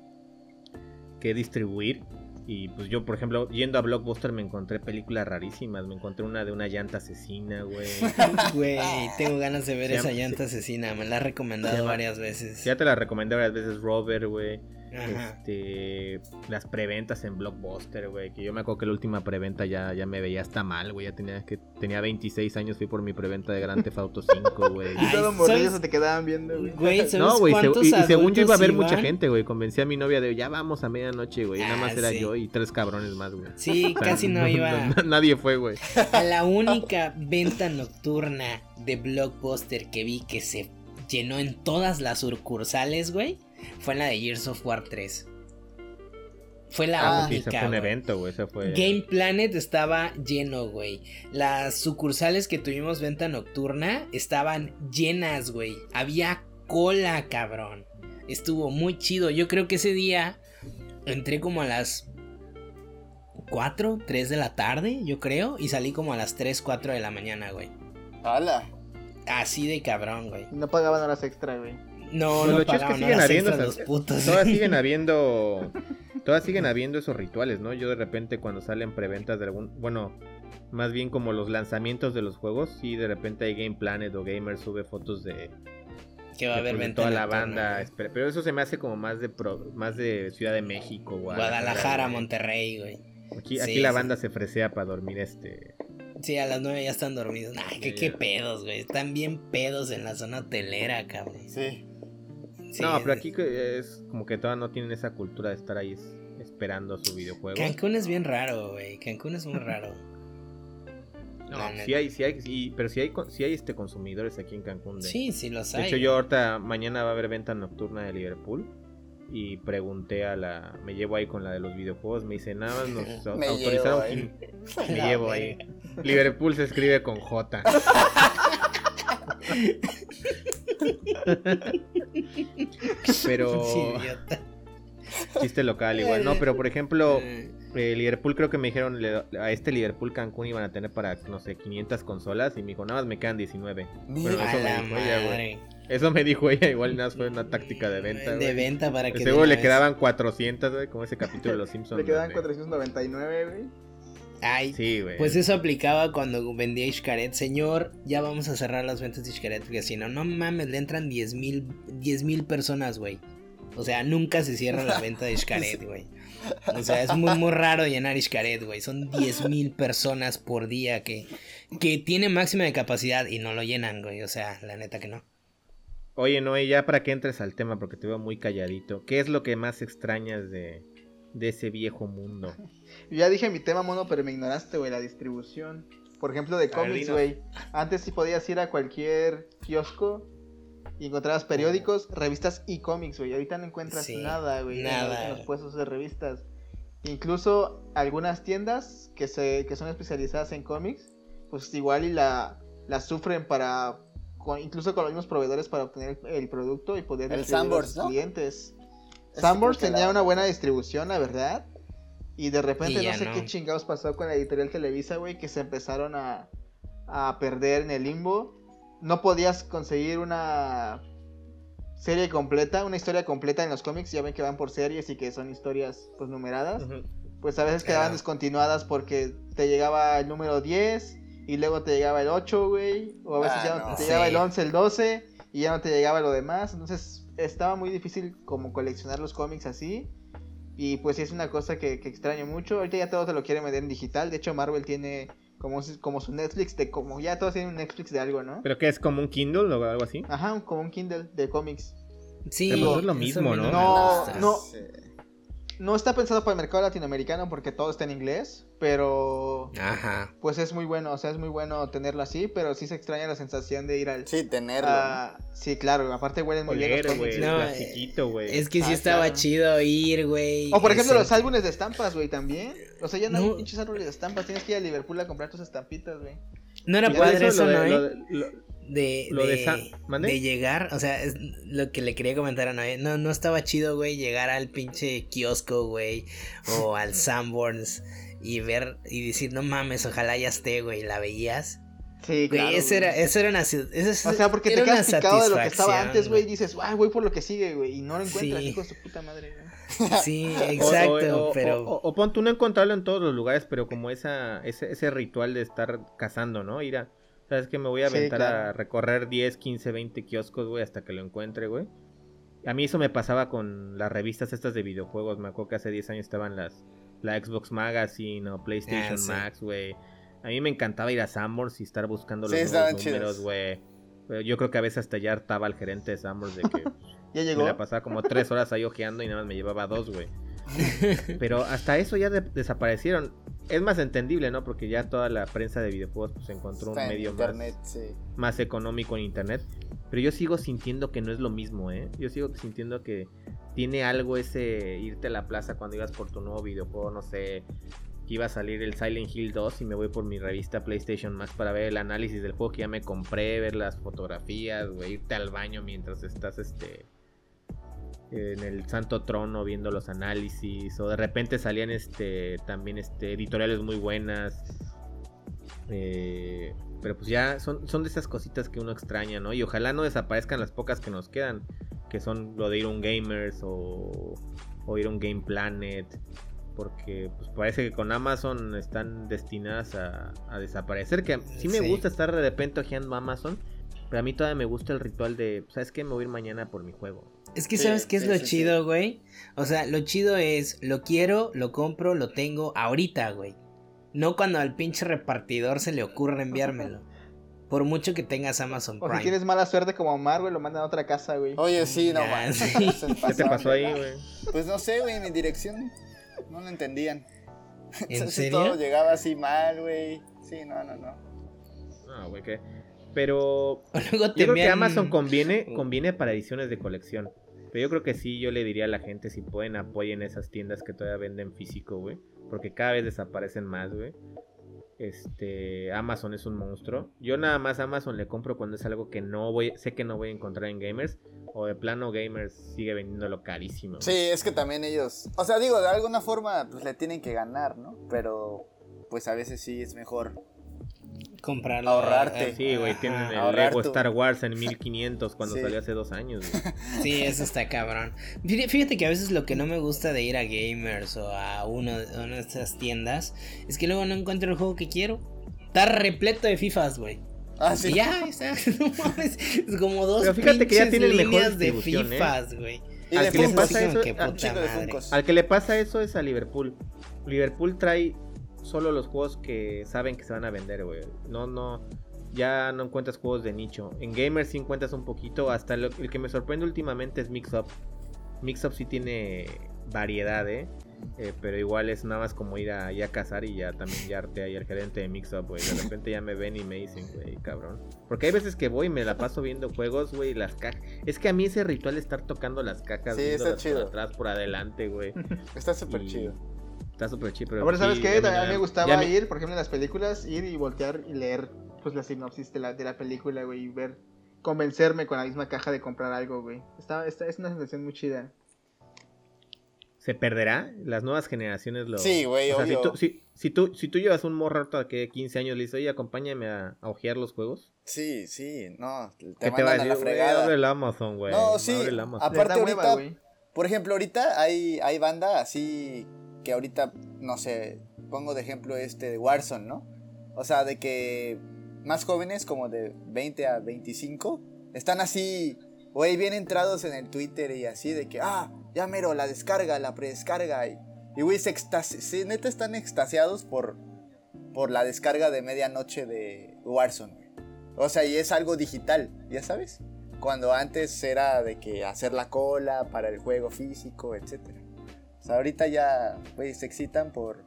qué distribuir. Y pues yo, por ejemplo, yendo a Blockbuster me encontré películas rarísimas. Me encontré una de una llanta asesina, güey. *laughs* Güey, tengo ganas de ver esa llanta asesina, me la ha recomendado varias veces. Ya te la recomendé varias veces, Robert, güey. Este, las preventas en Blockbuster, güey. Que yo me acuerdo que la última preventa ya, ya me veía hasta mal, güey. Ya tenía que tenía 26 años, fui por mi preventa de Grand Theft Auto 5, güey. *laughs* Y todos morrillos se te quedaban viendo, güey. Güey, ¿sabes No, güey, se- y, y según yo iba a haber adultos mucha gente, güey. Convencí a mi novia de ya vamos a medianoche, güey. y Nada más Ah, era yo y tres cabrones más, güey. Sí, *laughs* O sea, casi no *laughs* iba. nadie fue, güey. A la única venta nocturna de Blockbuster que vi que se llenó en todas las sucursales, güey, fue en la de Years of War 3. Fue la Ah, sí, única. ese fue un evento, güey. Fue. Game Planet estaba lleno, güey. Las sucursales que tuvimos venta nocturna estaban llenas, güey. Había cola, cabrón. Estuvo muy chido. Yo creo que ese día entré como a las 4, 3 de la tarde, yo creo. Y salí como a las 3, 4 de la mañana, güey. ¡Hala! Así de cabrón, güey. No pagaban horas extra, güey. No, Pues no lo chido es que pagaban siguen horas habiendo esas- los putos. Todas siguen *laughs* habiendo. Todas siguen habiendo esos rituales, ¿no? Yo de repente cuando salen preventas de algún. Bueno, más bien como los lanzamientos de los juegos, sí, de repente hay Game Planet o Gamer sube fotos de, que va a haber pues, de venta toda la banda. espera, Pero eso se me hace como más de pro- más de Ciudad de México, Guadalajara, güey. Monterrey, güey. Aquí, aquí Sí, la sí. banda se fresea para dormir este. Sí, a las 9 ya están dormidos. Ay, qué, Ya, qué pedos, güey. Están bien pedos en la zona hotelera, cabrón. Sí. Sí, no, pero aquí que es como que todavía no tienen esa cultura de estar ahí es- esperando su videojuego. Cancún es bien raro, güey. Cancún es muy raro. *laughs* No, neta. sí hay, sí hay, sí, pero sí hay, con- sí hay este consumidores aquí en Cancún. De, Sí, sí los de hay. hecho, yo ahorita mañana va a haber venta nocturna de Liverpool y pregunté a la, me llevo ahí con la de los videojuegos, me dice nada más nos *laughs* Me autorizaron, llevo ahí. quin- *laughs* me llevo ahí. Liverpool se escribe con J. pero *laughs* chiste local igual, no, pero por ejemplo, Eh, Liverpool creo que me dijeron le- a este Liverpool Cancún iban a tener para no sé 500 consolas y me dijo nada más me quedan 19. Mira. Pero eso me dijo ella, güey. Eso me dijo ella, igual nada más fue una táctica de venta. De güey. venta para que. Seguro le vez- quedaban 400, güey, como ese capítulo de Los *laughs* Simpsons. Le quedaban donde- 499, güey. Ay, Sí, güey. Pues eso aplicaba cuando vendía Ishkaret. Señor, ya vamos a cerrar las ventas de Ishkaret. Porque si no, no mames, le entran 10 mil personas, güey. O sea, nunca se cierra la venta de Ishkaret, *laughs* güey. O sea, es muy, muy raro llenar Ishkaret, güey. Son 10 mil personas por día que, que tiene máxima de capacidad y no lo llenan, güey. O sea, la neta que no. Oye, Noé, ya para que entres al tema, porque te veo muy calladito. ¿Qué es lo que más extrañas de, de ese viejo mundo? Yo *laughs* ya dije mi tema, mono, pero me ignoraste, güey, la distribución. Por ejemplo, de cómics, güey. Antes sí podías ir a cualquier kiosco y encontrabas periódicos, revistas y cómics, güey. Ahorita no encuentras Sí, nada, güey, en los- nada, en los puestos de revistas. Incluso algunas tiendas que se que son especializadas en cómics, pues igual y la, la sufren para con- incluso con los mismos proveedores para obtener el, el producto y poder El sus ¿no? clientes. Sanborns tenía la- una buena distribución, la verdad. Y de repente Y no sé no. qué chingados pasó con la editorial Televisa, güey, que se empezaron a, a perder en el limbo. No podías conseguir una serie completa, una historia completa en los cómics. Ya ven que van por series y que son historias pues numeradas. Pues a veces quedaban descontinuadas porque te llegaba el número 10 y luego te llegaba el 8, güey. O a veces Ah, ya no te llegaba el 11, el 12 y ya no te llegaba lo demás. Entonces estaba muy difícil como coleccionar los cómics así. Y pues sí es una cosa que, que extraño mucho. Ahorita ya todos te lo quieren vender en digital. De hecho Marvel tiene como, su- como su Netflix de como ya todos tienen un Netflix de algo, ¿no? ¿Pero qué es como un Kindle o algo así? Ajá, como un Kindle de cómics. Sí, Pero pues es lo mismo, ¿no? No, no. No está pensado para el mercado latinoamericano porque todo está en inglés, pero Ajá. pues es muy bueno, o sea, es muy bueno tenerlo así, pero sí se extraña la sensación de ir al... Sí, tenerlo. a- sí, claro, aparte huelen muy bien los güey, No. Es que sí Ah, estaba claro. chido ir, güey. O por ejemplo ese- los álbumes de estampas, güey, también. O sea, ya no, hay pinches álbumes de estampas, tienes que ir a Liverpool a comprar tus estampitas, güey. No era padre Eso, eso, lo de- ¿no? eh? lo de- lo- de, Lo de de, de llegar, o sea, es lo que le quería comentar a Noé, no, no estaba chido, güey, llegar al pinche kiosco, güey, o *laughs* al Sanborns y ver y decir, no mames, ojalá ya esté, güey, la veías. Sí, Güey, claro. eso güey. era, eso era una, eso es- O sea, porque te quedas picado de lo que estaba antes, güey, y dices, ay, voy por lo que sigue, güey, y no lo encuentras, Sí. hijo de su puta madre, güey. *laughs* Sí, exacto, o, o- pero... O, o pon tú no encontrarlo en todos los lugares, pero como esa, ese, ese ritual de estar cazando, ¿no? Ir a. ¿Sabes que Me voy a Sí, aventar claro. a recorrer 10, 15, 20 kioscos, güey, hasta que lo encuentre, güey. A mí eso me pasaba con las revistas estas de videojuegos. Me acuerdo que hace 10 años estaban las la Xbox Magazine o PlayStation Ah, sí. Max, güey. A mí me encantaba ir a Sanborns y estar buscando los Sí, nuevos números, güey. Pero Yo creo que a veces hasta ya hartaba al gerente de Sanborns de que *laughs* Ya me llegó. la pasaba como tres horas ahí ojeando y nada más me llevaba dos, güey. *laughs* Pero hasta eso ya de- desaparecieron. Es más entendible, ¿no? Porque ya toda la prensa de videojuegos pues encontró Está un en medio internet, más, sí. más económico en internet. Pero yo sigo sintiendo que no es lo mismo, ¿eh? Yo sigo sintiendo que tiene algo ese irte a la plaza cuando ibas por tu nuevo videojuego, no sé, que iba a salir el Silent Hill 2 y me voy por mi revista PlayStation Max para ver el análisis del juego que ya me compré, ver las fotografías, güey, irte al baño mientras estás este en el Santo Trono viendo los análisis o de repente salían este también este editoriales muy buenas eh, pero pues ya son, son de esas cositas que uno extraña, ¿no? Y ojalá no desaparezcan las pocas que nos quedan, que son lo de ir a un Gamers o, o ir a un Game Planet, porque pues parece que con Amazon están destinadas a, desaparecer. Que sí me gusta estar de repente ojeando Amazon, pero a mí todavía me gusta el ritual de, ¿sabes qué? Me voy a ir mañana por mi juego. Es que sabes qué es lo chido, güey. O sea, lo chido es, lo quiero, lo compro, lo tengo ahorita, güey. No cuando al pinche repartidor se le ocurre enviármelo. Por mucho que tengas Amazon Prime. O si tienes mala suerte como Omar, güey, lo mandan a otra casa, güey. Oye, sí, no, güey. *laughs* ¿Qué te pasó ahí, güey? Pues no sé, güey, mi dirección no lo entendían. *laughs* ¿En serio? todo llegaba así mal, güey. Sí, no, no, no. Ah, güey, ¿qué? Pero yo creo que Amazon conviene, conviene para ediciones de colección. Pero yo creo que sí, yo le diría a la gente si pueden apoyen esas tiendas que todavía venden físico, güey. Porque cada vez desaparecen más, güey. Este, Amazon es un monstruo. Yo nada más Amazon le compro cuando es algo que no voy, sé que no voy a encontrar en gamers. O de plano gamers sigue vendiéndolo carísimo. Sí, es que también ellos, o sea, digo, de alguna forma pues le tienen que ganar, ¿no? Pero pues a veces sí es mejor comprarlo. Ahorrarte. Sí, güey, tienen el Lego Star Wars en 1500 cuando salió hace dos años. *laughs* Sí, eso está cabrón. Fíjate que a veces lo que no me gusta de ir a Gamers o a uno, una de estas tiendas es que luego no encuentro el juego que quiero. Está repleto de FIFAs, güey. Ah, sí. ya, *laughs* está. es como dos Pero fíjate que ya tiene líneas de ¿eh? FIFAs, güey. Al, que le pasa eso, al que le pasa eso es a Liverpool. Liverpool trae solo los juegos que saben que se van a vender, güey. No, no, ya no encuentras juegos de nicho. En gamers sí encuentras un poquito. Hasta el que me sorprende últimamente es Mix Up. Mix Up sí tiene variedad, ¿eh? ¿eh? pero igual es nada más como ir a, a cazar y ya también ya arte ahí el gerente de Mix Up, güey. De repente ya me ven y me dicen, güey, cabrón. Porque hay veces que voy y me la paso viendo juegos, güey, las cajas. Es que a mí ese ritual de estar tocando las cajas, sí, está chido. por atrás, por adelante, güey. *laughs* está súper chido. Está súper chido. Ahora, ¿sabes qué? A mí me gustaba ir, por ejemplo, en las películas, ir y voltear y leer pues la sinopsis de la, de la película, güey, y ver, convencerme con la misma caja de comprar algo, güey. Está, está, es una sensación muy chida. ¿Se perderá? Las nuevas generaciones lo... Sí, güey, o Si tú, si, tú, si tú llevas un morro que 15 años le dices, oye, acompáñame a, a ojear los juegos. Sí, sí, no, te, te va a decir, abre el Amazon, güey. No, sí, aparte ahorita, por ejemplo, ahorita hay, hay banda así que ahorita, no sé, pongo de ejemplo este de Warzone, ¿no? O sea, de que más jóvenes, como de 20 a 25, están así, güey, bien entrados en el Twitter y así, de que, ah, ya mero, la descarga, la predescarga. Y, y güey, se sí, neta están extasiados por, por la descarga de medianoche de Warzone, O sea, y es algo digital, ya sabes. Cuando antes era de que hacer la cola para el juego físico, etcétera ahorita ya, güey, se excitan por,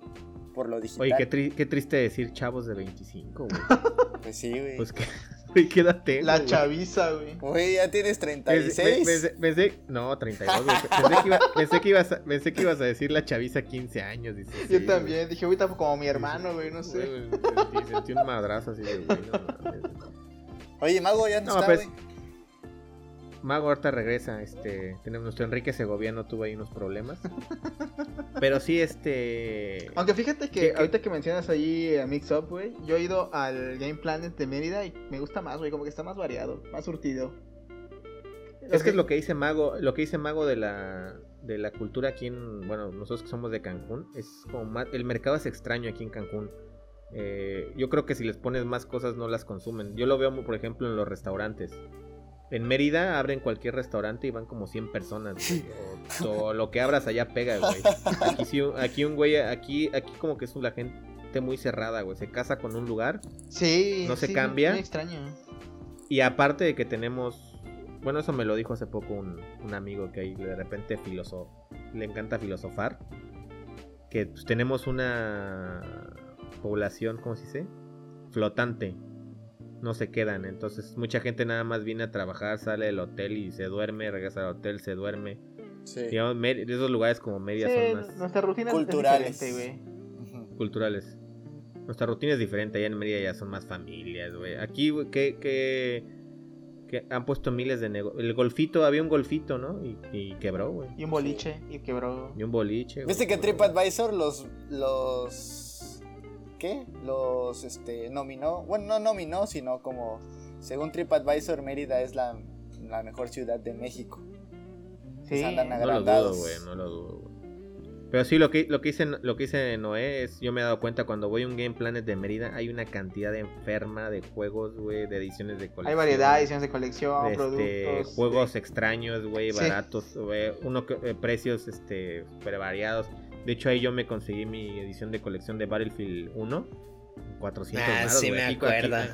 por lo digital. Oye, qué, triste decir chavos de 25, güey. *laughs* pues sí, güey. Pues que... Güey, quédate. La chaviza, güey. Güey, ya tienes 36. Pensé, no, 32, güey. Pensé que, iba, pensé, que ibas a, pensé que ibas a decir la chaviza 15 años. Dice, Yo también. Dije, ahorita como mi hermano, güey, no sé. Güey, sentí, un madrazo así de, güey, Oye, Mago, ya no, está, pues, güey. Mago ahorita regresa, este, tenemos nuestro Enrique Segoviano tuvo ahí unos problemas. Pero sí, este... Aunque fíjate que, ahorita que mencionas ahí a Mix Up, güey, yo he ido al Game Planet de Mérida y me gusta más, güey, como que está más variado, más surtido. Es que es lo que dice Mago, lo que dice Mago de la, de la cultura aquí en, bueno, nosotros que somos de Cancún, es como más, el mercado es extraño aquí en Cancún. Eh, yo creo que si les pones más cosas no las consumen. Yo lo veo, por ejemplo, en los restaurantes. En Mérida abren cualquier restaurante y van como 100 personas, O, lo que abras allá pega, güey. Aquí, un güey, aquí, aquí como que es la gente muy cerrada, güey. Se casa con un lugar. Sí. No se cambia. Muy extraño. Y aparte de que tenemos. Bueno, eso me lo dijo hace poco un, amigo que ahí de repente filoso, le encanta filosofar. Que pues, tenemos una población, ¿cómo se dice? Flotante no se quedan. Entonces mucha gente nada más viene a trabajar, sale del hotel y se duerme, regresa al hotel, se duerme. Sí. Digamos, esos lugares como Mérida Sí, son más nuestra rutina es culturales. diferente, güey. Culturales. Nuestra rutina es diferente, allá en Mérida ya son más familias, güey. Aquí, güey, que, que, que han puesto miles de negocios. El golfito, había un golfito, ¿no? Y, y quebró, güey. Y un boliche, y quebró. Y un boliche. ¿Viste güey. que TripAdvisor los los ¿qué? Los este nominó, bueno, no nominó, sino como según TripAdvisor Mérida es la, la mejor ciudad de México. Sí. Pues andan No lo dudo, güey, no lo dudo, güey. Pero sí, lo que, lo que hice, lo que hice Noé es, yo me he dado cuenta cuando voy a un Game Planet de Mérida, hay una cantidad enferma de juegos, güey, de ediciones de colección. Hay variedad, ediciones de colección, este, productos. juegos extraños, güey, baratos, güey, uno que- eh, precios este super variados. De hecho ahí yo me conseguí mi edición de colección de Battlefield 1, 400 Ah, varos, sí me Aquí- acuerdo. Aquí,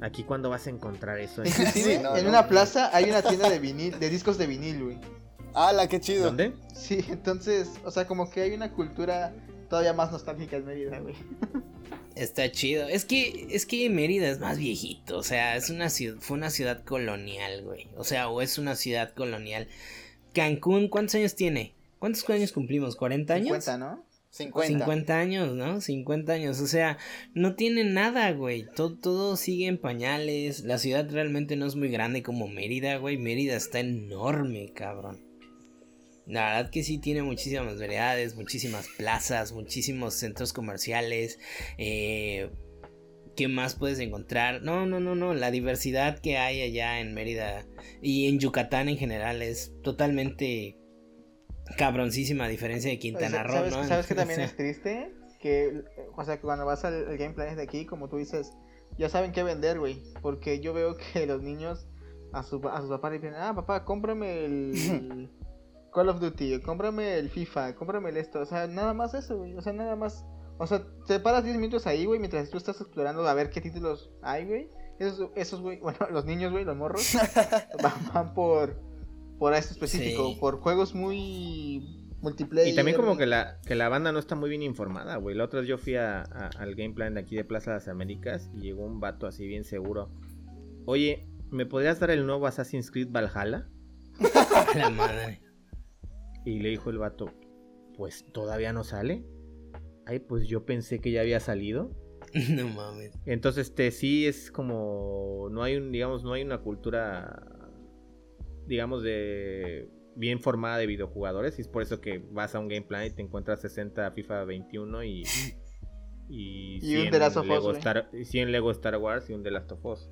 aquí cuándo vas a encontrar eso? Inclusive, Sí, no, en no. una plaza hay una tienda de vinil, de discos de vinil, güey. ¡Hala, qué chido! ¿Dónde? Sí, entonces, o sea, como que hay una cultura todavía más nostálgica en Mérida, güey. Está chido. Es que, es que Mérida es más viejito. O sea, es una ciudad, fue una ciudad colonial, güey. O sea, o es una ciudad colonial. Cancún, ¿cuántos años tiene? ¿Cuántos años cumplimos? ¿40 años? 50, ¿no? 50. 50 años, ¿no? 50 años. O sea, no tiene nada, güey. Todo, todo sigue en pañales. La ciudad realmente no es muy grande como Mérida, güey. Mérida está enorme, cabrón. La verdad que sí tiene muchísimas variedades, muchísimas plazas, muchísimos centros comerciales. Eh, ¿Qué más puedes encontrar? No, no, no, no. La diversidad que hay allá en Mérida y en Yucatán en general es totalmente cabroncísima a diferencia de Quintana Roo, ¿Sabes, ¿no? ¿sabes que *laughs* también es triste? Que, o sea, que cuando vas al, al Game Planet de aquí, como tú dices, ya saben qué vender, güey. Porque yo veo *laughs* que los niños a, su, a sus papás le dicen, ah, papá, cómprame el *laughs* Call of Duty, cómprame el FIFA, cómprame el esto. O sea, nada más eso, güey. O sea, nada más. O sea, te paras 10 minutos ahí, güey, mientras tú estás explorando a ver qué títulos hay, güey. Esos, esos, güey, bueno, los niños, güey, los morros, van, van por, por esto específico, Sí. por juegos muy multiplayer. Y también como que la, que la banda no está muy bien informada, güey. La otra vez yo fui a- a- al Game Plan de aquí de Plaza de las Américas y llegó un vato así bien seguro. Oye, ¿me podrías dar el nuevo Assassin's Creed Valhalla? *laughs* la madre. Y le dijo el vato, pues todavía no sale. Ay, pues yo pensé que ya había salido. *laughs* No mames. Entonces, este sí es como. No hay un, digamos, no hay una cultura. Digamos, de. Bien formada de videojugadores. Y es por eso que vas a un Game Plan y te encuentras 60 FIFA 21 y. *laughs* Y, Y un The Last of Us, Lego güey. Star, 100 Lego Star Wars y un The Last of Us.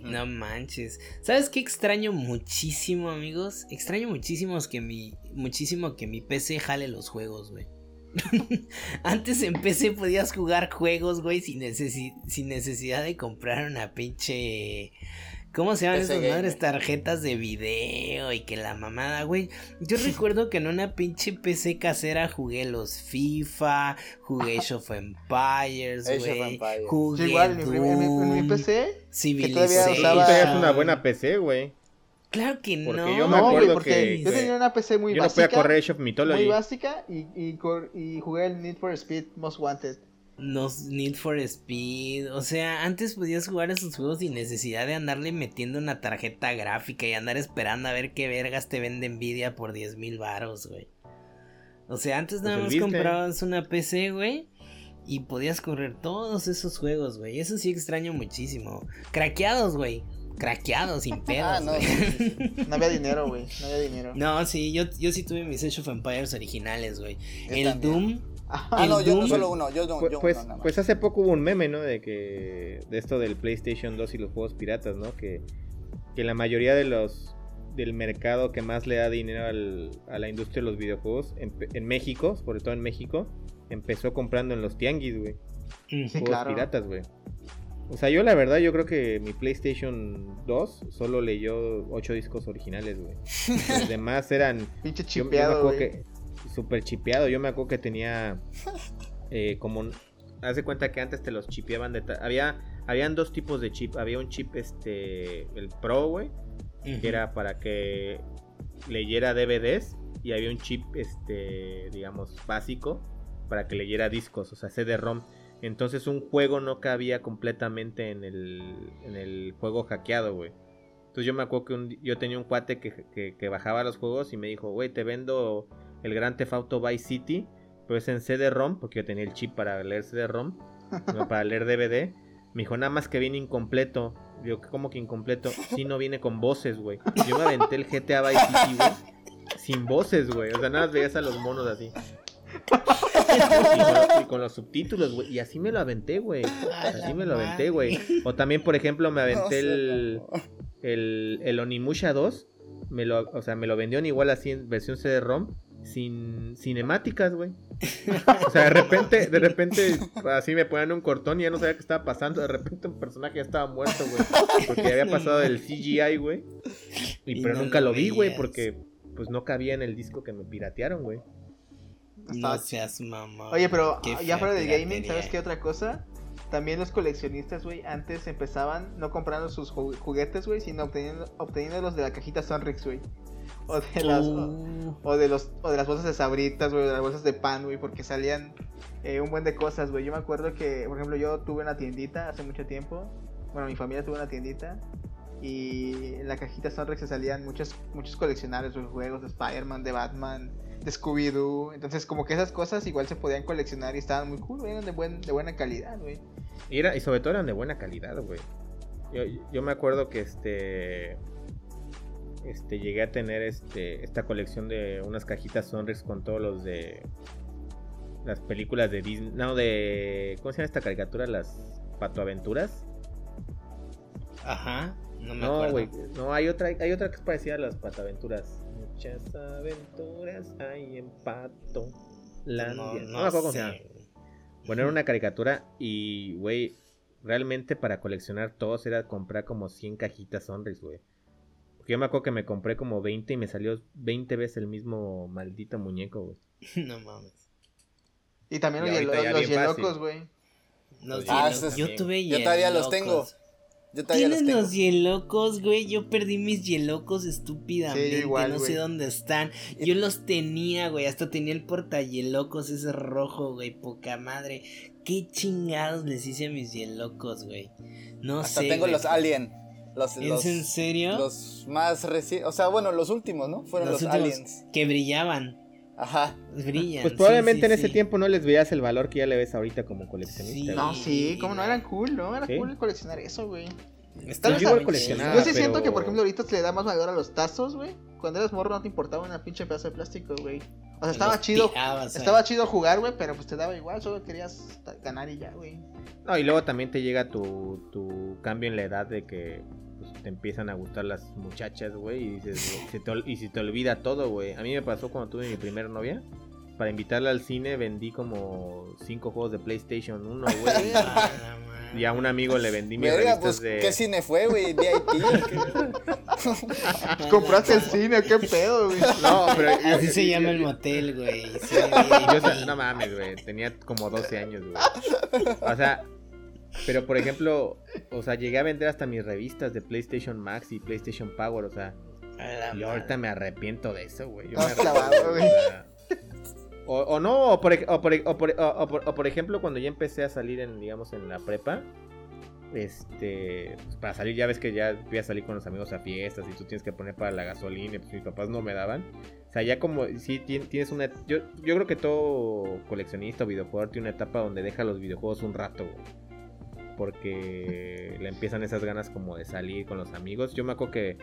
No manches. ¿Sabes qué extraño muchísimo, amigos? Extraño muchísimo que mi muchísimo que mi PC jale los juegos, güey. *laughs* Antes en PC podías jugar juegos, güey, sin, necesi- sin necesidad de comprar una pinche ¿Cómo se llaman PC esas madres tarjetas de video y que la mamada, güey? Yo *laughs* recuerdo que en una pinche PC casera jugué los FIFA, jugué *laughs* Age of Empires, güey. Empires. Yo Jugué igual, en mi, prim- en mi- en mi Doom, PC. Civilization. usaba- Tú tenías una buena PC, güey. Claro que Porque no. yo me No, güey, acuerdo porque que- yo tenía una PC muy Yo no podía básica. correr Age of Mythology. muy básica y, y jugué el Need for Speed Most Wanted. Los Need for Speed. O sea, antes podías jugar esos juegos sin necesidad de andarle metiendo una tarjeta gráfica y andar esperando a ver qué vergas te vende Nvidia por 10 mil baros, güey. O sea, antes nada más comprabas una PC, güey. Y podías correr todos esos juegos, güey. Eso sí extraño muchísimo. Craqueados, güey. Craqueados, sin *laughs* pedos, Ah, no, güey. sí, sí, sí. *laughs* No había dinero, güey. No había dinero. No, sí, yo, yo sí tuve mis Age of Empires originales, güey. Yo El también. Doom. Ah, no, yo no solo uno, yo no, Pues, yo pues, uno nada más. pues hace poco hubo un meme, ¿no? De que. De esto del PlayStation 2 y los juegos piratas, ¿no? Que, que la mayoría de los. Del mercado que más le da dinero al- a la industria de los videojuegos en, en México, sobre todo en México, empezó comprando en los tianguis, güey. Sí, Juegos claro. piratas, güey. O sea, yo la verdad, yo creo que mi PlayStation 2 solo leyó 8 discos originales, güey. Los *laughs* demás eran Pinche yo, yo me chipeado, acuerdo güey. que súper chipeado. Yo me acuerdo que tenía eh, como haz de cuenta que antes te los chipeaban de había habían dos tipos de chip. Había un chip este el Pro, güey, que era para que leyera DVDs y había un chip este digamos básico para que leyera discos, o sea, CD-ROM. Entonces un juego no cabía completamente en el en el juego hackeado, güey. Entonces yo me acuerdo que un- yo tenía un cuate que, que- que bajaba los juegos y me dijo, güey, te vendo el Gran Theft Auto Vice City, pero es en CD-ROM, porque yo tenía el chip para leer CD-ROM, no para leer DVD. Me dijo, nada más que viene incompleto. Digo, ¿cómo que incompleto? Sí, no viene con voces, güey. Yo me aventé el GTA Vice City, güey. Sin voces, güey. O sea, nada más veías a los monos así. Y con, los, y con los subtítulos, güey. Y así me lo aventé, güey. Así me lo aventé, güey. O también, por ejemplo, me aventé el, el, el Onimusha 2. Me lo, o sea, me lo vendieron igual así en versión CD-ROM. Sin cinemáticas, güey. O sea, de repente, de repente, así me ponían un cortón y ya no sabía qué estaba pasando. De repente un personaje ya estaba muerto, güey. Porque había pasado del CGI, güey. Y, Y pero no nunca lo lo vi, güey, porque pues no cabía en el disco que me piratearon, güey. No seas mamá. Oye, pero ya fuera del gaming. ¿sabes qué otra cosa? También los coleccionistas, güey, antes empezaban no comprando sus ju- juguetes, güey, sino obteniendo, obteniéndolos de la cajita Sonrix, güey. O de las... o- O de los o de las bolsas de sabritas, güey, o de las bolsas de pan, güey, porque salían eh, un buen de cosas, güey. Yo me acuerdo que, por ejemplo, yo tuve una tiendita hace mucho tiempo. Bueno, mi familia tuvo una tiendita. Y en la cajita Sonrex se salían muchos, muchos coleccionables, güey, juegos de Spider-Man, de Batman, de Scooby-Doo. Entonces, como que esas cosas igual se podían coleccionar y estaban muy cool, güey, eran de, buen, de buena calidad, güey. Y, era, y sobre todo eran de buena calidad, güey. Yo, yo me acuerdo que este. Este, llegué a tener este, esta colección de unas cajitas Sonrix con todos los de. Las películas de Disney. No, de. ¿Cómo se llama esta caricatura? Las Patoaventuras. Ajá. No me No, güey. No, hay otra, hay otra que es parecida a las Patoaventuras. Muchas aventuras hay en Pato. No, No, no, me acuerdo cómo sé, güey. Bueno, era una caricatura y, güey, realmente para coleccionar todos era comprar como 100 cajitas Sonrix, güey. Porque yo me acuerdo que me compré como 20 y me salió 20 veces el mismo maldito muñeco, güey. *laughs* No mames. Y también Y los, los fácil. hielocos, güey. Los Ah, hielo- esos Yo tuve Yo todavía los tengo. hielocos. Yo todavía los ¿Tienes tengo. los hielocos, güey? Yo perdí mis hielocos estúpidamente. Sí, igual, no sé dónde están. Yo los tenía, güey. Hasta tenía el portahielocos ese rojo, güey. Poca madre. ¿Qué chingados les hice a mis hielocos, güey? No Hasta sé. tengo güey. los Alien. Los, ¿Es los, en serio? los más recientes. O sea, bueno, los últimos, ¿no? Fueron los, últimos Aliens. Que brillaban. Ajá. Brillan. Pues probablemente sí, en ese sí. tiempo no les veías el valor que ya le ves ahorita como coleccionista. No, sí, como no eran cool, ¿no? Era Sí. cool coleccionar eso, güey. Está vez yo igual coleccionaba, Yo sí pero- siento que, por ejemplo, ahorita se le da más valor a los tazos, güey. Cuando eras morro no te importaba una pinche pedazo de plástico, güey. O sea, estaba Los chido. tirabas ahí. Estaba chido jugar, güey, pero pues te daba igual, solo querías ganar y ya, güey. No, y luego también te llega tu, tu cambio en la edad de que pues, te empiezan a gustar las muchachas, güey, y dices, güey, se te y se te olvida todo, güey. A mí me pasó cuando tuve mi primera novia. Para invitarla al cine vendí como cinco juegos de PlayStation 1, güey. *laughs* Ah, y a un amigo le vendí mis Verga, revistas pues, de... ¿qué cine fue, güey? VIP. ¿o qué? ¿Compraste el *laughs* cine? ¿Qué pedo, güey? No, pero... Así se llama el motel, güey. Sí, Y yo, no mames, güey. Tenía como 12 años, güey. O sea, pero por ejemplo, o sea, llegué a vender hasta mis revistas de PlayStation Max y PlayStation Power, o sea, madre. ahorita me arrepiento de eso, güey. Yo me arrepiento, güey. o O, no, o por, o, por, o, por, o- por- o por ejemplo, cuando ya empecé a salir en, digamos, en la prepa, este, pues, para salir, ya ves que ya voy a salir con los amigos a fiestas y tú tienes que poner para la gasolina, y pues mis papás no me daban. O sea, ya como, si tienes una, yo, yo creo que todo coleccionista o videojugador tiene una etapa donde deja los videojuegos un rato, güey. Porque le empiezan esas ganas como de salir con los amigos. Yo me acuerdo que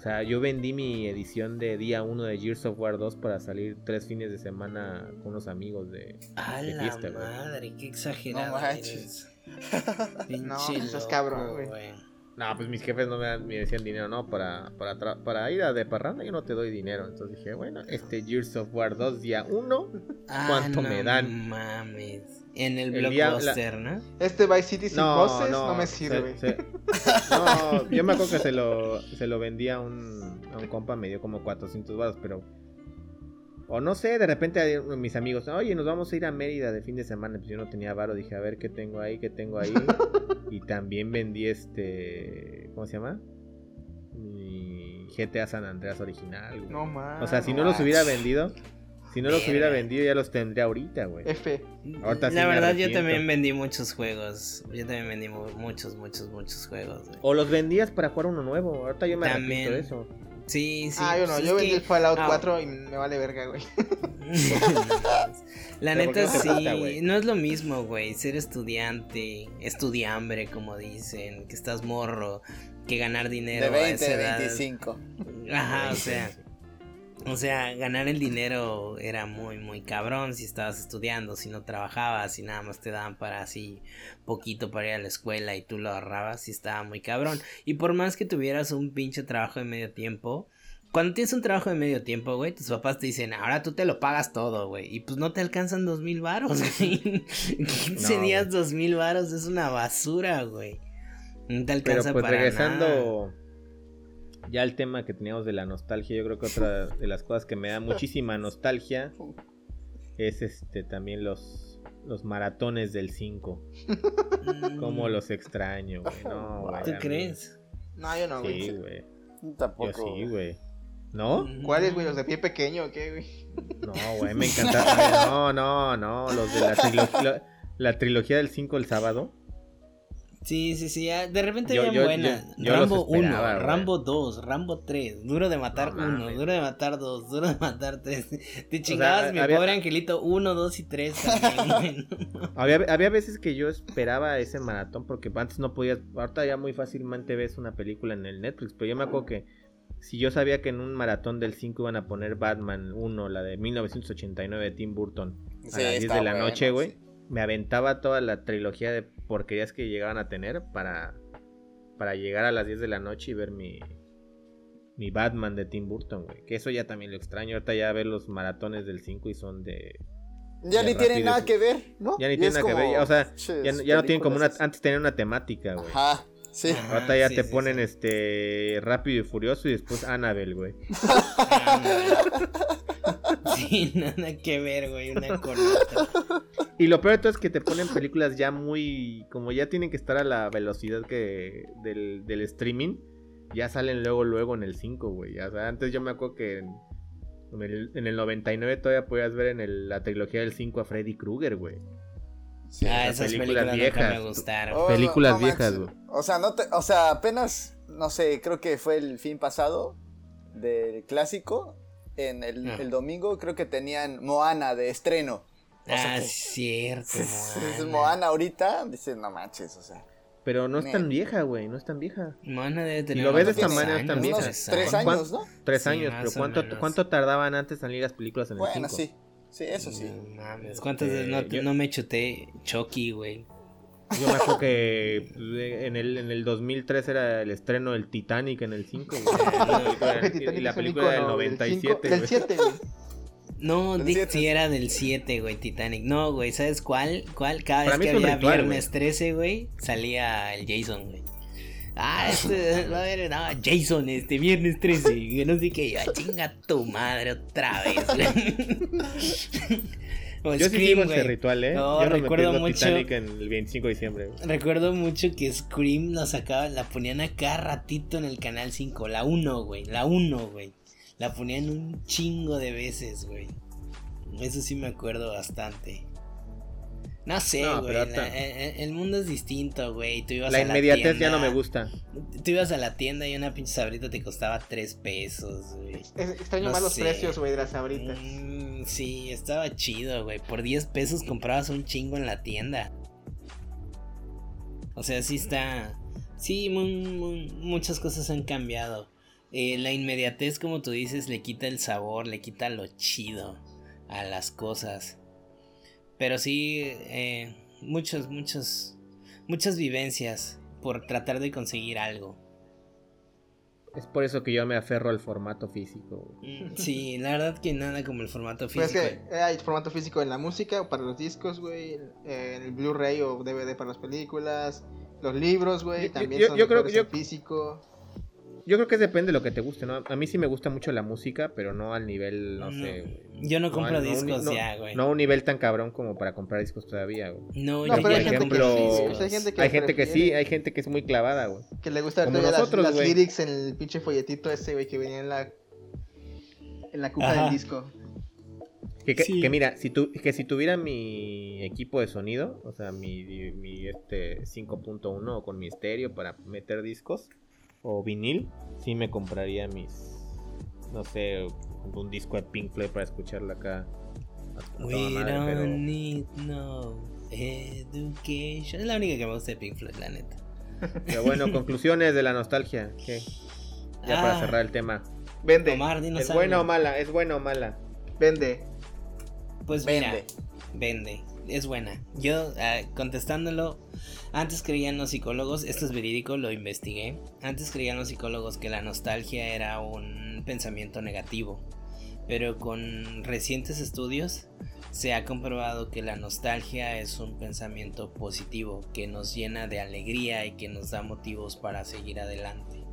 o sea, yo vendí mi edición de día 1 de Gears of War 2 para salir tres fines de semana con unos amigos de... A de la fiesta, güey. madre, qué exagerado. No manches. eres. *laughs* Pinche No, es cabrón, güey. No, pues mis jefes no me, dan- me decían dinero, no, para, para, para ir a de parranda yo no te doy dinero. Entonces dije, bueno, este Gears of War 2 día 1, Ah, ¿Cuánto no me dan? mames. En el El blockbuster, ¿no? Este Vice City sin no, voces no, no, me se- sirve. se- no, yo me acuerdo que se lo, se lo vendí a un, a un compa, me dio como 400 baros, pero... O no sé, de repente mis amigos, oye, nos vamos a ir a Mérida de fin de semana. Pues yo no tenía varo, dije, a ver qué tengo ahí, qué tengo ahí. *laughs* y también vendí este, ¿cómo se llama? Mi GTA San Andreas original. güey. No mames. o sea, si no los hubiera vendido, Si no los hubiera vendido ya los tendría ahorita, güey. F. Ahorita sí la verdad, yo también vendí muchos juegos. Yo también vendí mu- muchos, muchos, muchos juegos. güey. O los vendías para jugar uno nuevo. Ahorita yo me arrepiento de También. eso. Sí, sí. ah, yo no, pues yo vendí que- el Fallout ah. 4 y me vale verga, güey. *laughs* La Pero ¿por qué neta sí, gusta, no es lo mismo, güey, ser estudiante, estudiambre, como dicen, que estás morro, que ganar dinero De a 20, esa edad. 25. Ajá, o sea, *laughs* o sea, ganar el dinero era muy, muy cabrón si estabas estudiando, si no trabajabas, si nada más te daban para así poquito para ir a la escuela y tú lo ahorrabas, sí estaba muy cabrón. Y por más que tuvieras un pinche trabajo de medio tiempo, cuando tienes un trabajo de medio tiempo, güey, tus papás te dicen, ahora tú te lo pagas todo, güey. Y pues no te alcanzan dos mil varos, güey. *laughs* 15 No, días, dos mil varos es una basura, güey. No te Pero alcanza pues para nada. Ya al tema que teníamos de la nostalgia, yo creo que otra de las cosas que me da muchísima nostalgia es este también los los maratones del 5. *laughs* Cómo los extraño, güey. No, güey. ¿Tú crees? No, yo no, güey. Sí, güey. Yo Tampoco. sí, güey. ¿No? ¿Cuáles, güey? ¿Los de pie pequeño o qué, güey? No, güey, me encantaba. No, no, no, los de la, la trilogía del 5 el sábado. Sí, sí, sí. ah, De repente Yo- había yo- buenas. yo- yo los Rambo 1, esperaba, güey. Rambo 2, Rambo 3, Duro de matar No 1, mames. Duro de matar 2, Duro de matar 3. *laughs* Te chingabas mi había- pobre angelito 1, 2 y 3 *laughs* también. güey. Había, había veces que yo esperaba ese maratón porque antes no podías. Ahorita ya muy fácilmente ves una película en el Netflix. Pero yo me acuerdo que si yo sabía que en un maratón del 5 iban a poner Batman 1, la de 1989 de Tim Burton, a Sí, las 10 está de la bueno, noche, güey. sí. Me aventaba toda la trilogía de porquerías que llegaban a tener para, para llegar a las 10 de la noche y ver mi, mi Batman de Tim Burton, güey. Que eso ya también lo extraño. Ahorita ya ver los maratones del 5 y son de. Ya ni tienen nada que ver, ¿no? Ya ni tienen nada que ver. ya, o sea, ya, no- ya no tienen como una. Antes tenían una temática, güey. Ajá, sí. Ajá, Ahorita ya sí, te sí, ponen sí. este Rápido y Furioso y después Annabelle, güey. *laughs* *laughs* *laughs* Sí, nada que ver, güey, una *laughs* con otra. Y lo peor de todo es que te ponen películas ya muy. Como ya tienen que estar a la velocidad que del, del streaming. Ya salen luego, luego en el 5, güey. O sea, antes yo me acuerdo que en, en el, en el 99 todavía podías ver en el- la trilogía del 5 a Freddy Krueger, güey. Sí. Ah, las esas películas películas, viejas. nunca me gustaron. Oh, películas viejas, güey. O sea, no te, o sea, apenas, no sé, creo que fue el fin pasado del clásico. En el, Ah. el domingo creo que tenían Moana de estreno. O sea ah, que- cierto. Si es Moana. Moana ahorita, dices, no manches, o sea. Pero no es tan vieja, güey. No es tan vieja. Moana debe tener lo ves de esta manera, años, bien. Unos tres tres ¿Cuán- años, ¿no? Tres Sí, años, pero ¿cuánto. ¿cuánto tardaban antes en salir las películas en el 5? Bueno, sí. Sí, eso sí. No mames, ¿cuántas Eh, veces no, yo- no me chuté Chucky, güey? Yo me acuerdo que en el, en el 2003 era el estreno del Titanic en el 5, güey. *laughs* Güey, Y Titanic la película del icono, 97, cinco- Del güey. 7, güey. No, Del Dick siete. sí era del 7, güey, Titanic. No, güey, ¿sabes cuál? ¿Cuál? Cada Para vez que había ritual, viernes 13, güey, salía el Jason, güey. Ah, este, va a ver, no, Jason, este, viernes 13, que no sé qué, ah, chinga tu madre otra vez, güey. *laughs* O Yo sí Scream, sigo ese ritual, ¿eh? No, Yo no me recuerdo pierdo mucho- Titanic en el 25 de diciembre. güey. Recuerdo mucho que Scream la sacaban, la ponían a cada ratito en el canal 5, la 1, güey, la 1, güey. La ponían un chingo de veces, güey. Eso sí me acuerdo bastante. No sé, No, güey. la- ahorita- el, mundo es distinto, güey. Tú ibas La a inmediatez ya tienda- no me gusta. Tú ibas a la tienda y una pinche sabrita te costaba 3 pesos, güey. Es- Extraño No más los sé. precios, güey, de las sabritas. Mm, sí, estaba chido, güey. Por 10 pesos comprabas un chingo en la tienda. O sea, sí está. Sí, mu- mu- muchas cosas han cambiado. Eh, la inmediatez, como tú dices, le quita el sabor, le quita lo chido a las cosas. Pero sí, eh, muchos, muchos, muchas vivencias por tratar de conseguir algo. Es por eso que yo me aferro al formato físico. Mm, Sí, la verdad que nada como el formato Pues físico. es que hay formato físico en la música o para los discos, güey. eh, En el Blu-ray o DVD para las películas. Los libros, güey, Yo- también yo- son yo creo que yo- físico. Yo creo que depende de lo que te guste, ¿no? A mí sí me gusta mucho la música, pero no al nivel, no, No, sé. güey. yo no No, compro no, discos no- ya, güey. No a un nivel tan cabrón como para comprar discos todavía, güey. No, No, yo pero hay gente que sí, discos. hay gente que- Hay gente que sí, hay gente que es muy clavada, güey. Que le gusta ver Como todavía las, nosotros, las güey. lyrics en el pinche folletito ese, güey, que venía en la. En la cuca Ajá. del disco. Que, que- Sí. que mira, si tu, que si tuviera mi equipo de sonido, o sea, mi, mi este 5.1 o con mi estéreo para meter discos o vinil, sí me compraría mis, no sé, un disco de Pink Floyd para escucharla acá. We madre, don't pero- need no education. Es la única que me gusta de Pink Floyd, la neta. Pero bueno, *laughs* conclusiones de la nostalgia. ¿qué? Ya para Ah, cerrar el tema. Vende, Omar, dinos ¿Es algo. buena o mala? ¿Es buena o mala? vende. Pues Vende. mira, vende. Es buena. Yo, ah, contestándolo, antes creían los psicólogos, esto es verídico, lo investigué. Antes creían los psicólogos que la nostalgia era un pensamiento negativo. Pero con recientes estudios se ha comprobado que la nostalgia es un pensamiento positivo que nos llena de alegría y que nos da motivos para seguir adelante.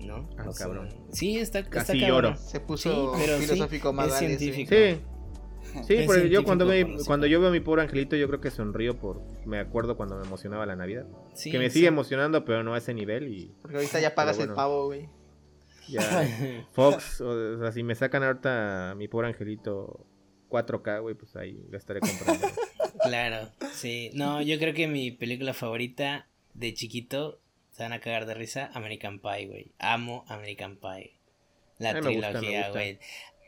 ¿No? Ah, O sea, cabrón. sí, está, está Casi cabrón. lloro. Se puso Sí, pero sí, filosófico más es científico. Sí. Sí, porque yo cuando, los cuando yo veo a mi pobre angelito, yo creo que sonrío por. Me acuerdo cuando me emocionaba la Navidad. Sí, que me sí. sigue emocionando, pero no a ese nivel. Y Porque ahorita ya pagas el pavo, güey. ya. *laughs* Fox, o, sea, si me sacan ahorita a mi pobre angelito 4K, güey, pues ahí la estaré comprando. *laughs* Claro, sí. No, yo creo que mi película favorita de chiquito, se van a cagar de risa, American Pie, güey. Amo American Pie. La Ay, me me trilogía, güey.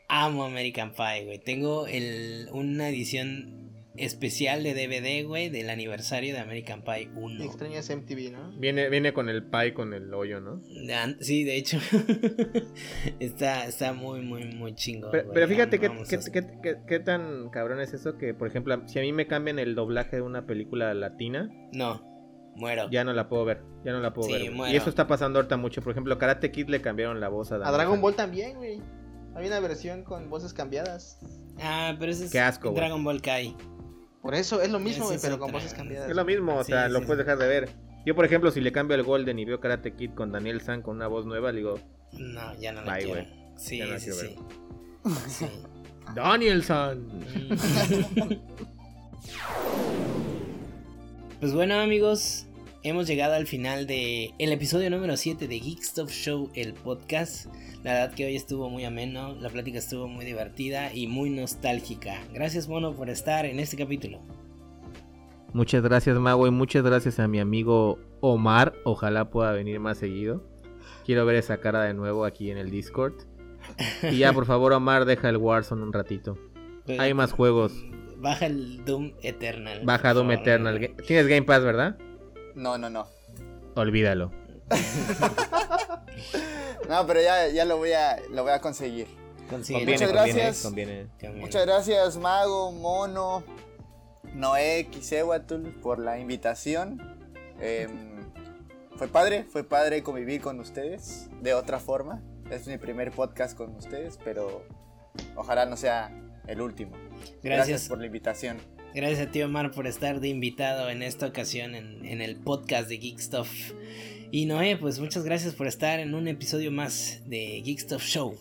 Amo American Pie, güey. Tengo el, una edición especial de DVD, güey, del aniversario de American Pie 1. Extrañas MTV, ¿no? viene, viene con el pie, con el hoyo, ¿no? Ah, Sí, de hecho. *laughs* está, está muy, muy, muy chingón. Pero, fíjate qué, qué, a- qué- qué- qué tan cabrón es eso que, por ejemplo, si a mí me cambian el doblaje de una película latina, No, muero. ya no la puedo ver, ya no la puedo Sí, ver. muero. Y eso está pasando ahorita mucho. Por ejemplo, Karate Kid le cambiaron la voz a A Dragon. Ball también, güey. Hay una versión con voces cambiadas. Ah, pero ese es Qué asco, güey. Dragon Ball Kai. Por eso es lo mismo, es pero con voces cambiadas. Es lo mismo, o Sí, sea, lo sí, puedes dejar de ver. Yo, por ejemplo, si le cambio el Golden y veo Karate Kid con Daniel San con una voz nueva, le digo, No, ya no la Bye, quiero. güey. Sí, Ya no la sí, quiero sí. Sí. *laughs* Daniel San. *laughs* Pues bueno amigos, hemos llegado al final de el episodio número 7 de Geek Stuff Show, el podcast. La verdad que hoy estuvo muy ameno, la plática estuvo muy divertida y muy nostálgica. Gracias Mono por estar en este capítulo. Muchas gracias, Mago, y muchas gracias a mi amigo Omar. Ojalá pueda venir más seguido. Quiero ver esa cara de nuevo aquí en el Discord. Y ya, por favor, Omar, deja el Warzone un ratito. Hay más juegos. Baja el Doom Eternal. Baja Doom favor. Eternal. Tienes Game Pass, ¿verdad? No, no, no. Olvídalo. *laughs* No, pero ya, ya lo voy a, lo voy a conseguir. Conviene, Muchas conviene, gracias. conviene. Muchas gracias, Mago, Mono, Noé, Kisehuatl, por la invitación. Em, fue padre, fue padre convivir con ustedes de otra forma. Es mi primer podcast con ustedes, pero ojalá no sea el último. Gracias. por la invitación. Gracias a ti Omar por estar de invitado en esta ocasión en, el podcast de Geek Stuff. Y Noé, pues muchas gracias por estar en un episodio más de Geek Stuff Show.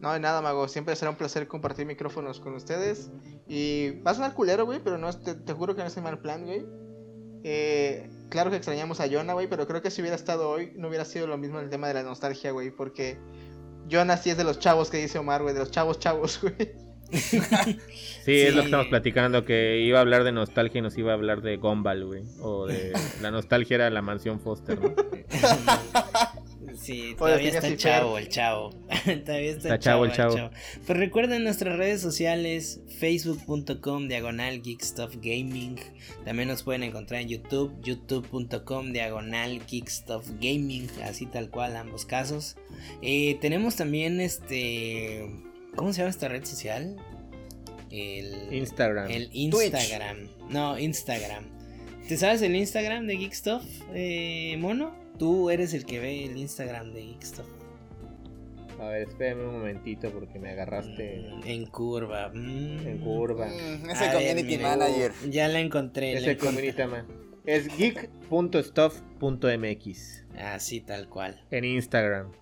No, de nada, mago. Siempre será un placer compartir micrófonos con ustedes. Y va a sonar culero, güey, pero no, te, te juro que no es el mal plan, güey. Eh, claro que extrañamos a Jonah, güey, pero creo que si hubiera estado hoy no hubiera sido lo mismo el tema de la nostalgia, güey, porque Jonah sí es de los chavos que dice Omar, güey, de los chavos chavos, *laughs* güey. Sí, *laughs* Sí. es lo que estamos platicando, que iba a hablar de nostalgia y nos iba a hablar de Gumball, güey. O de *laughs* la nostalgia era la mansión Foster, ¿no? *laughs* Sí, Oye, todavía está Cifer. chavo el chavo. todavía está, Está chavo el chavo. Pues recuerden nuestras redes sociales, facebook.com diagonal Geekstuff Gaming. También nos pueden encontrar en YouTube, youtube.com diagonal Geekstuff Gaming, así tal cual ambos casos. Eh, tenemos también este... ¿Cómo se llama esta red social? El Instagram. El Instagram. No, Instagram. ¿Te sabes el Instagram de Geekstuff, eh, Mono? Tú eres el que ve el Instagram de Geekstuff. A ver, espérame un momentito porque me agarraste Mm, En curva. mm. en curva. Mm, A ese ver, community mire, manager. Ya la encontré. la Ese encontré. community man. Es geek.stuff.mx Así tal cual. en Instagram.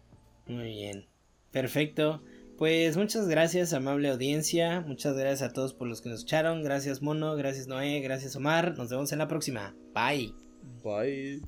Muy bien. Perfecto. Pues muchas gracias, amable audiencia. Muchas gracias a todos por los que nos escucharon. Gracias, Mono. Gracias, Noé. Gracias, Omar. Nos vemos en la próxima. Bye. Bye.